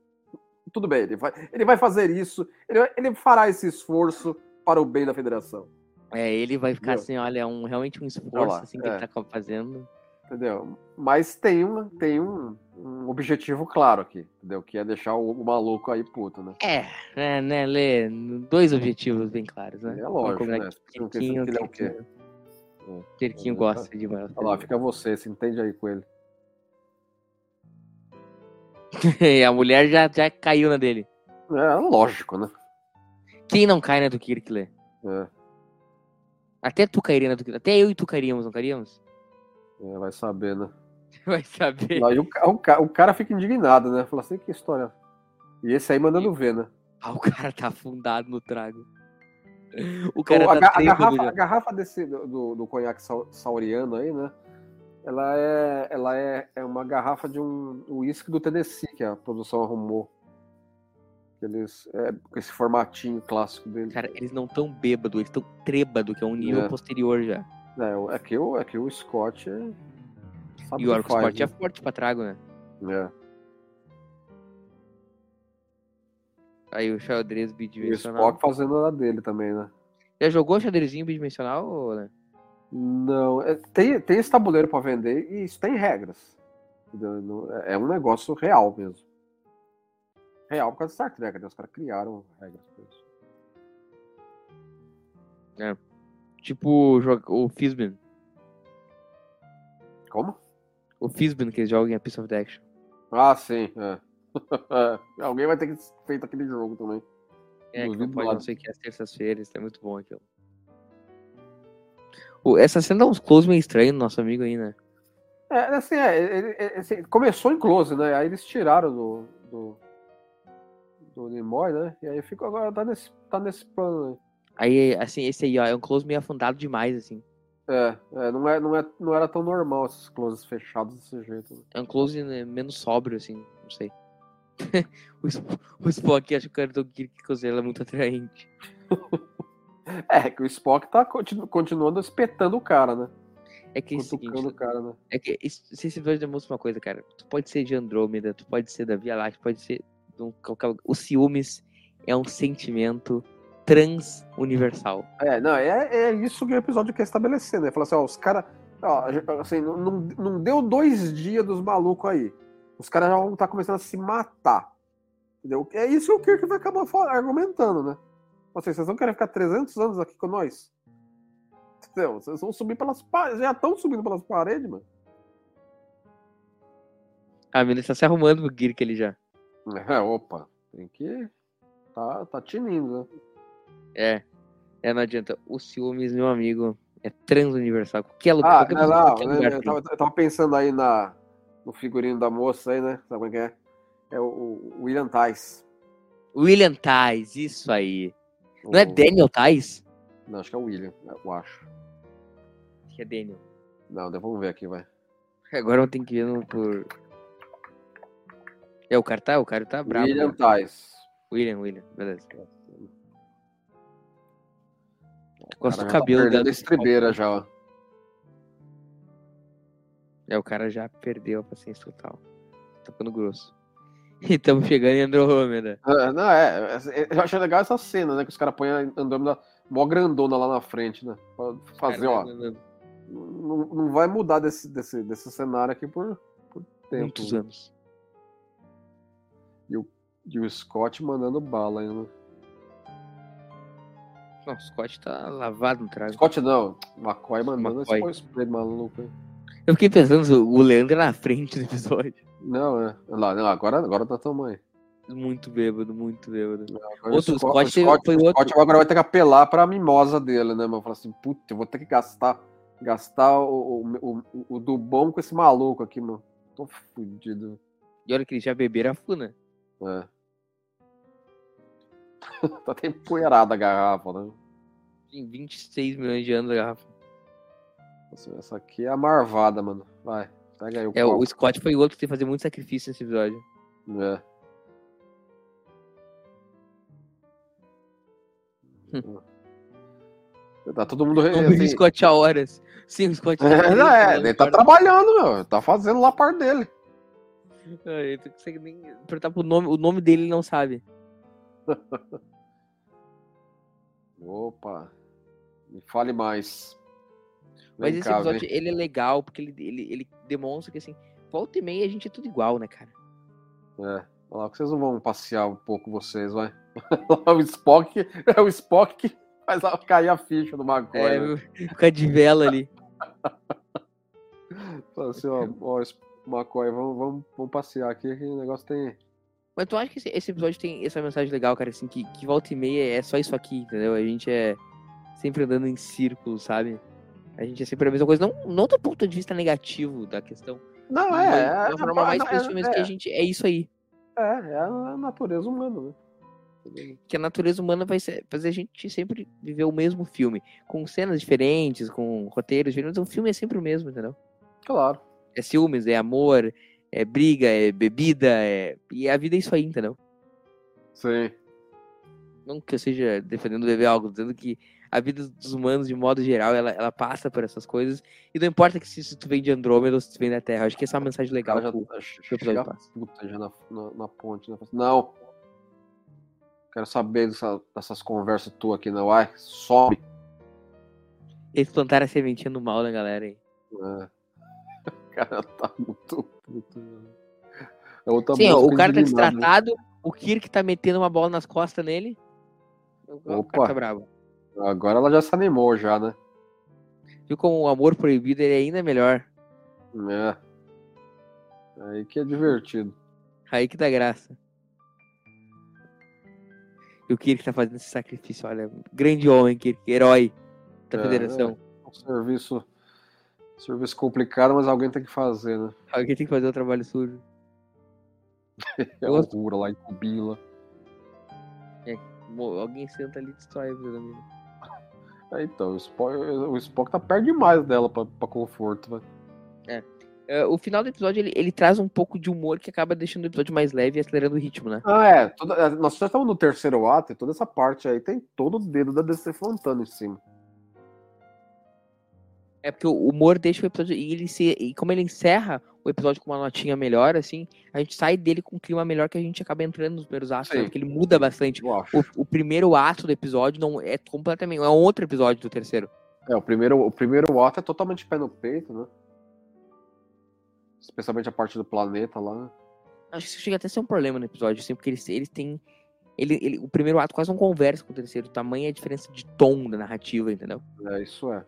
tudo bem, ele vai, ele vai fazer isso, ele, ele fará esse esforço para o bem da federação. É, ele vai ficar Entendeu? assim, olha, é um, realmente um esforço lá, assim, que é. ele tá fazendo. Entendeu? Mas tem, um, tem um, um objetivo claro aqui, entendeu? Que é deixar o, o maluco aí puto, né? É, é, né, Lê? Dois objetivos bem claros, né? É lógico, né? pensa que ele é o quê? Kirkinho- Kirkinho É, gosta de maior. Olha lá, fica você, se entende aí com ele. A mulher já, já caiu na dele. É lógico, né? Quem não cai na do Kirk, Lê? É, Até tu cairia na do Kirk. Até eu e tu cairíamos, não cairíamos? É, vai saber, né? Vai saber. Aí o, o, o cara fica indignado, né? Fala assim, que história. E esse aí mandando ver, né? Ah, o cara tá afundado no trago. O O- cara a, tá a trêbado garrafa, a garrafa desse, do, do, conhaque sau- sauriano aí, né? Ela é, ela é, é uma garrafa de um uísque do Tennessee que a produção arrumou. Eles, é, com esse formatinho clássico dele. Cara, eles não tão bêbado, eles tão trêbado, que é um nível É. posterior já. É, o- é, que o, é que o Scott é, sabe E o o que Arco faz, Sport é forte pra trago, né? né? Aí o xadrez E o bidimensional. Spock fazendo a dele também, né? Já jogou xadrezinho bidimensional, ou, né? Não, é- tem, tem esse tabuleiro para vender e isso tem regras. É é um negócio real mesmo. Real por causa do Star Trek, né? Os caras criaram regras pra isso. Tipo o Fizbin. Como? O Fizbin que eles jogam em A Piece of the Action. Ah, sim. é. Alguém vai ter que feito aquele jogo também. É, que não pode não sei o que, às terças-feiras, é muito bom aquilo. Essa cena dá uns close meio estranho no nosso amigo aí, né? É, assim, é, ele- ele- assim, começou em close, né? Aí eles tiraram do, do, do Nimoy, né? E aí ficou agora, tá nesse, tá nesse plano aí. Aí, assim, esse aí, ó, é um close meio afundado demais, assim. É, é, não, é, não, é, não era tão normal esses closes fechados desse jeito. né? É um close né, menos sóbrio, assim, não sei. o, Sp- o Spock acha que o Capitão Kirk cozinha é muito atraente. É, que o Spock tá continu- continuando espetando o cara, né? É que é o seguinte, cara, né? é que isso- esse episódio demonstra uma coisa, cara. Tu pode ser de Andrômeda, tu pode ser da Via Láctea, pode ser. lugar. O ciúmes é um sentimento transuniversal. É, não, é, é isso que o episódio quer estabelecer, né? Falar assim, ó, os caras. Assim, não, não, deu dois dias dos malucos aí. Os caras já vão estar começando a se matar. Entendeu? É isso que o Kirk vai acabar argumentando, né? Assim, vocês não querem ficar 300 anos aqui com nós? Entendeu? Vocês vão subir pelas paredes. Já estão subindo pelas paredes, mano. A menina está se arrumando pro Kirk ali já. É, opa. Tem que. Tá, tá tinindo, né? É. É, não adianta. O ciúmes, meu amigo, é transuniversal. Qualquer lugar. Ah, qualquer não, não, lugar eu, tava, eu tava pensando aí na, no figurino da moça aí, né? Sabe como é que é? É o, o William Tice. William Tais, isso aí. Não é O- Daniel Tais? Não, acho que é o William, eu acho. Acho que é Daniel. Não, vamos ver aqui, vai. Agora eu tenho que ver no por. É, o cara tá, o cara tá bravo. William né? Tice. William, William, beleza. Gosto cara do cabelo Tá perdendo dela. a estribeira já, ó. É, o cara já perdeu a paciência total. Tá ficando grosso. E tamo chegando em Andrômeda. Ah, Não, é, é, eu achei legal essa cena, né? Que os caras põem a Andrômeda mó grandona lá na frente, né? Pra fazer, ó. Cara, Não, não vai mudar desse, desse, desse cenário aqui por, por tempo. Muitos anos. E o Scott mandando bala ainda. Não, o Scott tá lavado no trago. Scott não, McCoy mandando McCoy. esse spray maluco aí. Eu fiquei pensando, o Leandro na frente do episódio. Não, é. Lá, não, agora, agora tá tamanho. Muito bêbado, muito bêbado. Agora Outro o Scott o Scott, foi o outro. Scott agora vai ter que apelar pra mimosa dele, né, mano? Falar assim, puta, eu vou ter que gastar, gastar o, o, o, o do bom com esse maluco aqui, mano. Tô fudido. E olha que eles já beberam a funa. É. tá até empoeirada a garrafa, né? Tem 26 milhões de anos a garrafa. Essa- Essa aqui é a marvada, mano. Vai, pega aí o É, copo. o Scott foi o outro que tem que fazer muito sacrifício nesse episódio. É. Tá todo mundo. Vejo o assim, Scott há horas. Sim, o Scott. É, não, é, ele tá trabalhando, meu. Tá fazendo lá a parte dele. Ah, Ele não consegue nem perguntar pro nome. O nome dele ele não sabe. Opa. Me fale mais. Mas Vem esse cá, episódio, vem. ele é legal, porque ele, ele, ele demonstra que, assim, volta e meia a gente é tudo igual, né, cara? É. Olha lá, vocês não vão passear um pouco vocês, vai. o Spock é o Spock que faz a- cair a ficha do McCoy. É, né? fica de vela ali. Fala assim, ó, ó, McCoy, vamos, vamos, vamos passear aqui que o negócio tem. Mas tu acha que esse, episódio tem essa mensagem legal, cara, assim, que, que volta e meia é só isso aqui, entendeu? A gente é sempre andando em círculos, sabe? A gente é sempre a mesma coisa. Não, não do ponto de vista negativo da questão. Não, é. é, forma mais é, positiva mesmo é, que a gente é isso aí. é, é a natureza humana, né? Que a natureza humana vai ser- fazer a gente sempre viver o mesmo filme. Com cenas diferentes, com roteiros diferentes, mas o filme é sempre o mesmo, entendeu? Claro. É ciúmes, é amor, é briga, é bebida, é... e a vida é isso aí, entendeu? Sim. Não que eu seja defendendo beber algo, dizendo que a vida dos humanos, de modo geral, ela, ela passa por essas coisas. E não importa que se, se tu vem de Andrômeda ou se tu vem da Terra. Eu acho que essa é uma mensagem legal. já que o- tá que o chega episódio a passa. puta já na, na, na ponte, né? Fala assim, Não. Quero saber dessa- dessas conversas tuas aqui, não. Ai, some. Eles plantaram a sementinha no mal na galera aí. É. Cara tá muito puto. É Sim, ó, o cara tá né? destratado, o Kirk tá metendo uma bola nas costas nele. O cara Opa. tá bravo. Agora ela já se animou, já, né? Viu como o amor proibido ele é ainda melhor. É. Aí que é divertido. Aí que dá graça. E o Kirk tá fazendo esse sacrifício, olha. Grande homem, Kirk, herói da É, federação. Um serviço Serviço complicado, mas alguém tem que fazer, né? Alguém tem que fazer o trabalho sujo. É loucura lá em Cubila. Mo- Alguém senta ali e destrói a vida da mina. É, então, o Spock, o Spock tá perto demais dela pra, pra conforto, velho. É, o final do episódio, ele, ele traz um pouco de humor que acaba deixando o episódio mais leve e acelerando o ritmo, né? Ah, é. toda- é, nós já estamos no terceiro ato e toda essa parte aí tem todo o dedo da DC Fontana em cima. É porque o humor deixa o episódio. E, ele se, e como ele encerra o episódio com uma notinha melhor, assim, a gente sai dele com um clima melhor que a gente acaba entrando nos primeiros atos, né? Porque ele muda bastante. O, o primeiro ato do episódio não é completamente. É um outro episódio do terceiro. É, o primeiro, o primeiro ato é totalmente pé no peito, né? Especialmente a parte do planeta lá. né? Acho que isso chega até a ser um problema no episódio, assim, porque eles, eles têm. Ele, ele, o primeiro ato quase não conversa com o terceiro. O tamanho é a diferença de tom da narrativa, entendeu? É, isso é.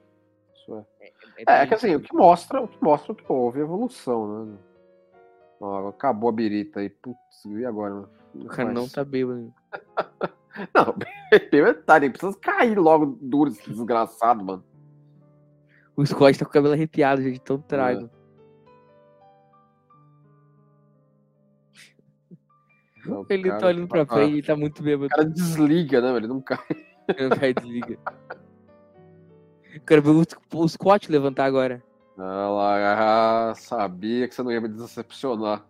Isso é. É, é que assim, o que mostra, o que mostra que houve evolução, né? Ó, acabou a birita aí. Putz, e agora? mano? O cara não tá bêbado. Não, metade, ele precisa cair logo duro, esse desgraçado, mano. O Scott tá com o cabelo arrepiado, gente, de tão trago. Não, o Ele cara- tá olhando pra ah, frente, ele tá muito bêbado. O cara desliga, né, velho? Ele não cai. O cara desliga. Quero ver o, o Scott levantar agora. Ah ah, sabia que você não ia me decepcionar.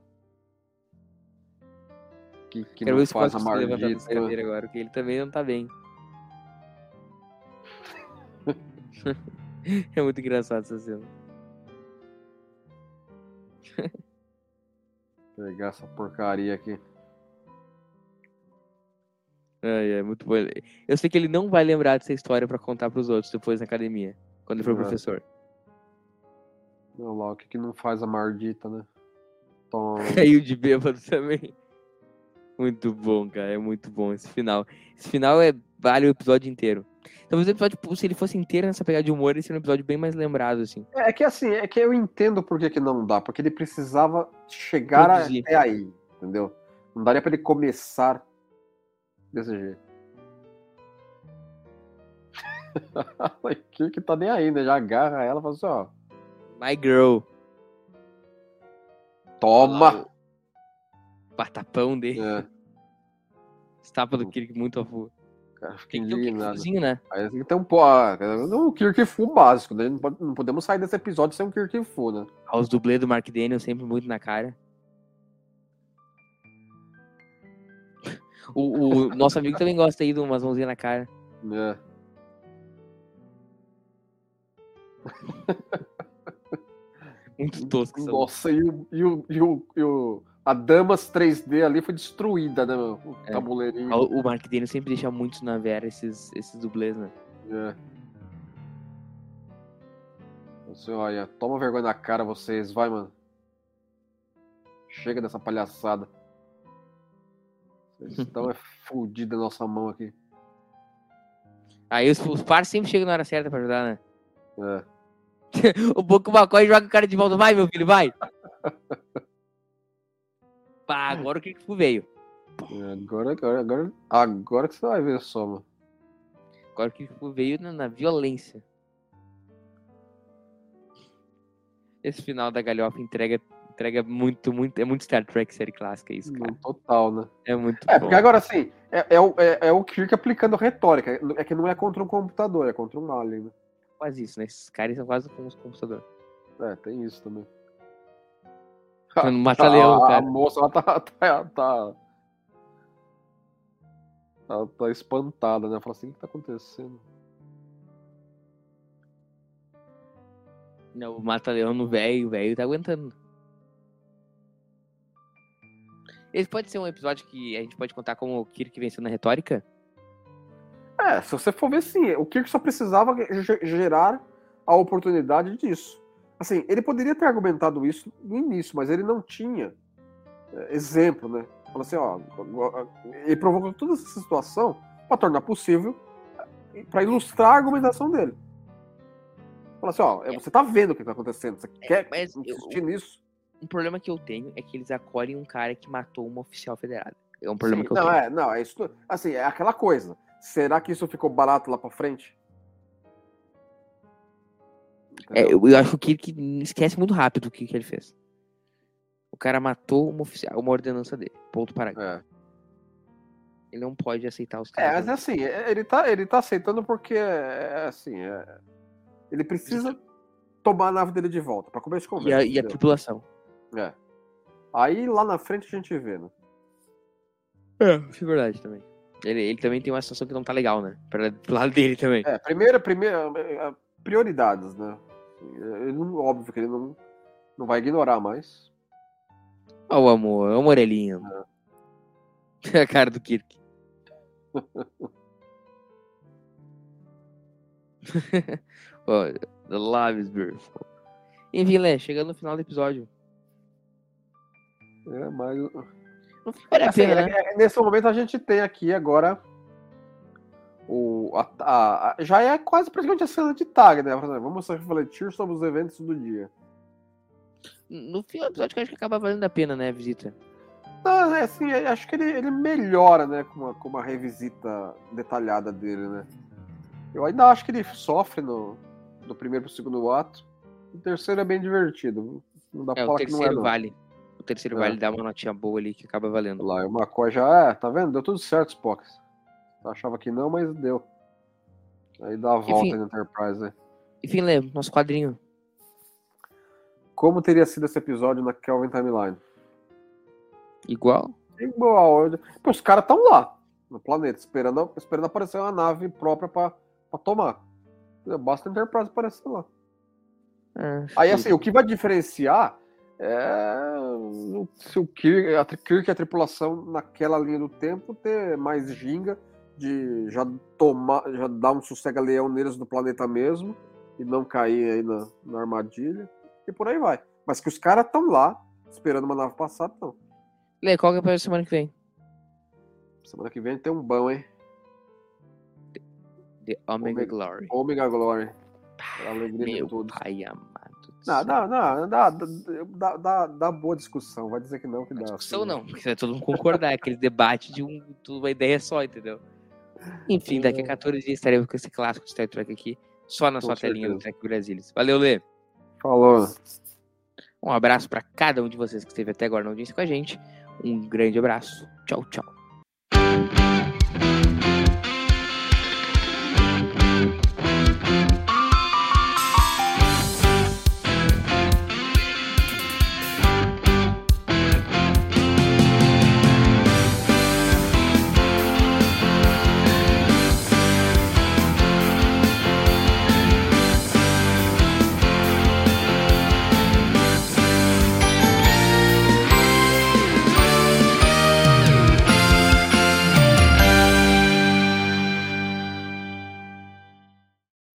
Que, que Quero ver não o faz Scott a levantar dessa cadeira agora, porque ele também não tá bem. é muito engraçado essa cena. Pegar essa porcaria aqui. Ai, é muito bom. Eu sei que ele não vai lembrar dessa história pra contar pros outros depois na academia, quando ele for É. professor. O que, que não faz a mardita, né? Toma. Caiu de bêbado também. Muito bom, cara. É muito bom esse final. Esse final é vale o episódio inteiro. Talvez o episódio, se ele fosse inteiro nessa pegada de humor, ele seria um episódio bem mais lembrado, assim. É que assim, é que eu entendo por que, que não dá, porque ele precisava chegar Produzir. até aí, entendeu? Não daria pra ele começar desse jeito. que que tá nem aí, né? Já agarra ela e fala assim, ó. My girl. Toma! Patapão dele. É, Estapa do Kirk muito a full. cara, fica Tem que ter um. Kirkzinho, né? Aí tem que ter um pô, ah, um básico, né? Não, pode- não podemos sair desse episódio sem um Kirk Fu, né? Ah, Os dublês do Mark Daniel sempre muito na cara. O, o nosso amigo também gosta aí de umas mãozinhas na cara. É. Muito tosco. Nossa, e, o, e, o, e, o, e o- a Damas 3D ali foi destruída, né, meu? O É. tabuleirinho. O o Mark Daniel sempre deixa muito na vera esses, esses dublês, né? É. Você, olha, toma vergonha na cara vocês, vai, mano. Chega dessa palhaçada. Estão é fudidos na nossa mão aqui. Aí os, os pares sempre chegam na hora certa pra ajudar, né? É. O Boku McCoy joga o cara de volta. Vai, meu filho, vai! Pá, agora o que que veio? Agora, agora, agora, agora que você vai ver só, mano. Agora que veio na, na violência. Esse final da galhofa entrega, entrega muito, muito. É muito Star Trek série clássica isso, cara. Total, né? É muito É, bom. porque agora assim, é, é, o, é, é o Kirk aplicando retórica. É que não é contra um computador, é contra um alien, né? Quase isso, né? Esses caras são quase como os computadores. É, tem isso também. Mata leão, a, a cara. moça ela tá, tá, tá. Ela tá espantada, né? Fala assim, o que tá acontecendo? Não, mata leão no velho, o velho tá aguentando. Esse pode ser um episódio que a gente pode contar como o Kirk venceu na retórica? É, se você for ver sim, o Kirk só precisava ge- gerar a oportunidade disso. Assim, ele poderia ter argumentado isso no início, mas ele não tinha é, exemplo, né? Falou assim, ó, ele provocou toda essa situação para tornar possível, para ilustrar a argumentação dele. Falou assim, ó, você tá vendo o que tá acontecendo, você quer mas eu- insistir nisso? Um problema que eu tenho é que eles acolhem um cara que matou uma oficial federada. É um problema Sim, que eu não, tenho. é, não, é isso. Assim, é aquela coisa. Será que isso ficou barato lá pra frente? É, eu, eu acho que Kirk esquece muito rápido o que, que ele fez. O cara matou uma, oficial, uma ordenança dele. Ponto para É. Ele não pode aceitar os É, caras. mas assim, é- ele tá, ele tá aceitando porque, é, assim, é, ele precisa tomar a nave dele de volta, pra começo de e, conversa. a, e a tripulação. É. Aí lá na frente a gente vê, né? É, é verdade também. Ele, ele também tem uma situação que não tá legal, né? Pra, pro lado dele também. É, primeira, primeira, é, prioridades, né? Ele não- óbvio que ele não, não vai ignorar mais. Ó o amor, ó o Morelinho. É. a cara do Kirk. Ó, the love is beautiful. Enfim, Lé, chegando no final do episódio. É, mas Não vale a Assim, pena, é- né? é- nesse momento a gente tem aqui agora o a- a- a- já é quase praticamente a cena de tag, né? Vamos refletir sobre os eventos do dia. No final do episódio que acho que acaba valendo a pena, né, a visita. Não, é assim, é- acho que ele, ele melhora, né, com uma, com uma revisita detalhada dele, né? Eu ainda acho que ele sofre no, do primeiro pro segundo ato. O terceiro é bem divertido. Não dá É, pra o falar que não é, terceiro não. vale. Terceiro É. vale dá uma notinha boa ali que acaba valendo. Lá, o McCoy já é, tá vendo? Deu tudo certo, Spock. Eu achava que não, mas deu. Aí dá a volta Enfim. na Enterprise, né? Enfim, Lê, nosso quadrinho. Como teria sido esse episódio na Kelvin Timeline? Igual? Igual. Pô, os caras estão lá, no planeta, esperando, esperando aparecer uma nave própria pra, pra tomar. Basta a Enterprise aparecer lá. Ah, Aí, assim, o que vai diferenciar é se o Kirk, a, Kirk e a tripulação naquela linha do tempo ter mais ginga de já tomar, já dar um sossega-leão neles no planeta mesmo e não cair aí na, na armadilha e por aí vai. Mas que os caras estão lá esperando uma nave passar, não. Lê, qual que é pra semana que vem? Semana que vem tem um bom, hein? The Omega, Omega. Glory. Omega Glory. A alegria de Meu todos. pai. Não, céu. não, não, dá, dá, dá, dá boa discussão. Vai dizer que não, que dá. Discussão assim. não, porque vai todo mundo concordar, aquele debate de um, uma ideia só, entendeu? Enfim, daqui a 14 dias estaremos com esse clássico de Star Trek aqui, só na Com sua telinha do certeza. Trek Brasilis. Valeu, Lê. Falou. Um abraço pra cada um de vocês que esteve até agora na audiência com a gente. Um grande abraço. Tchau, tchau.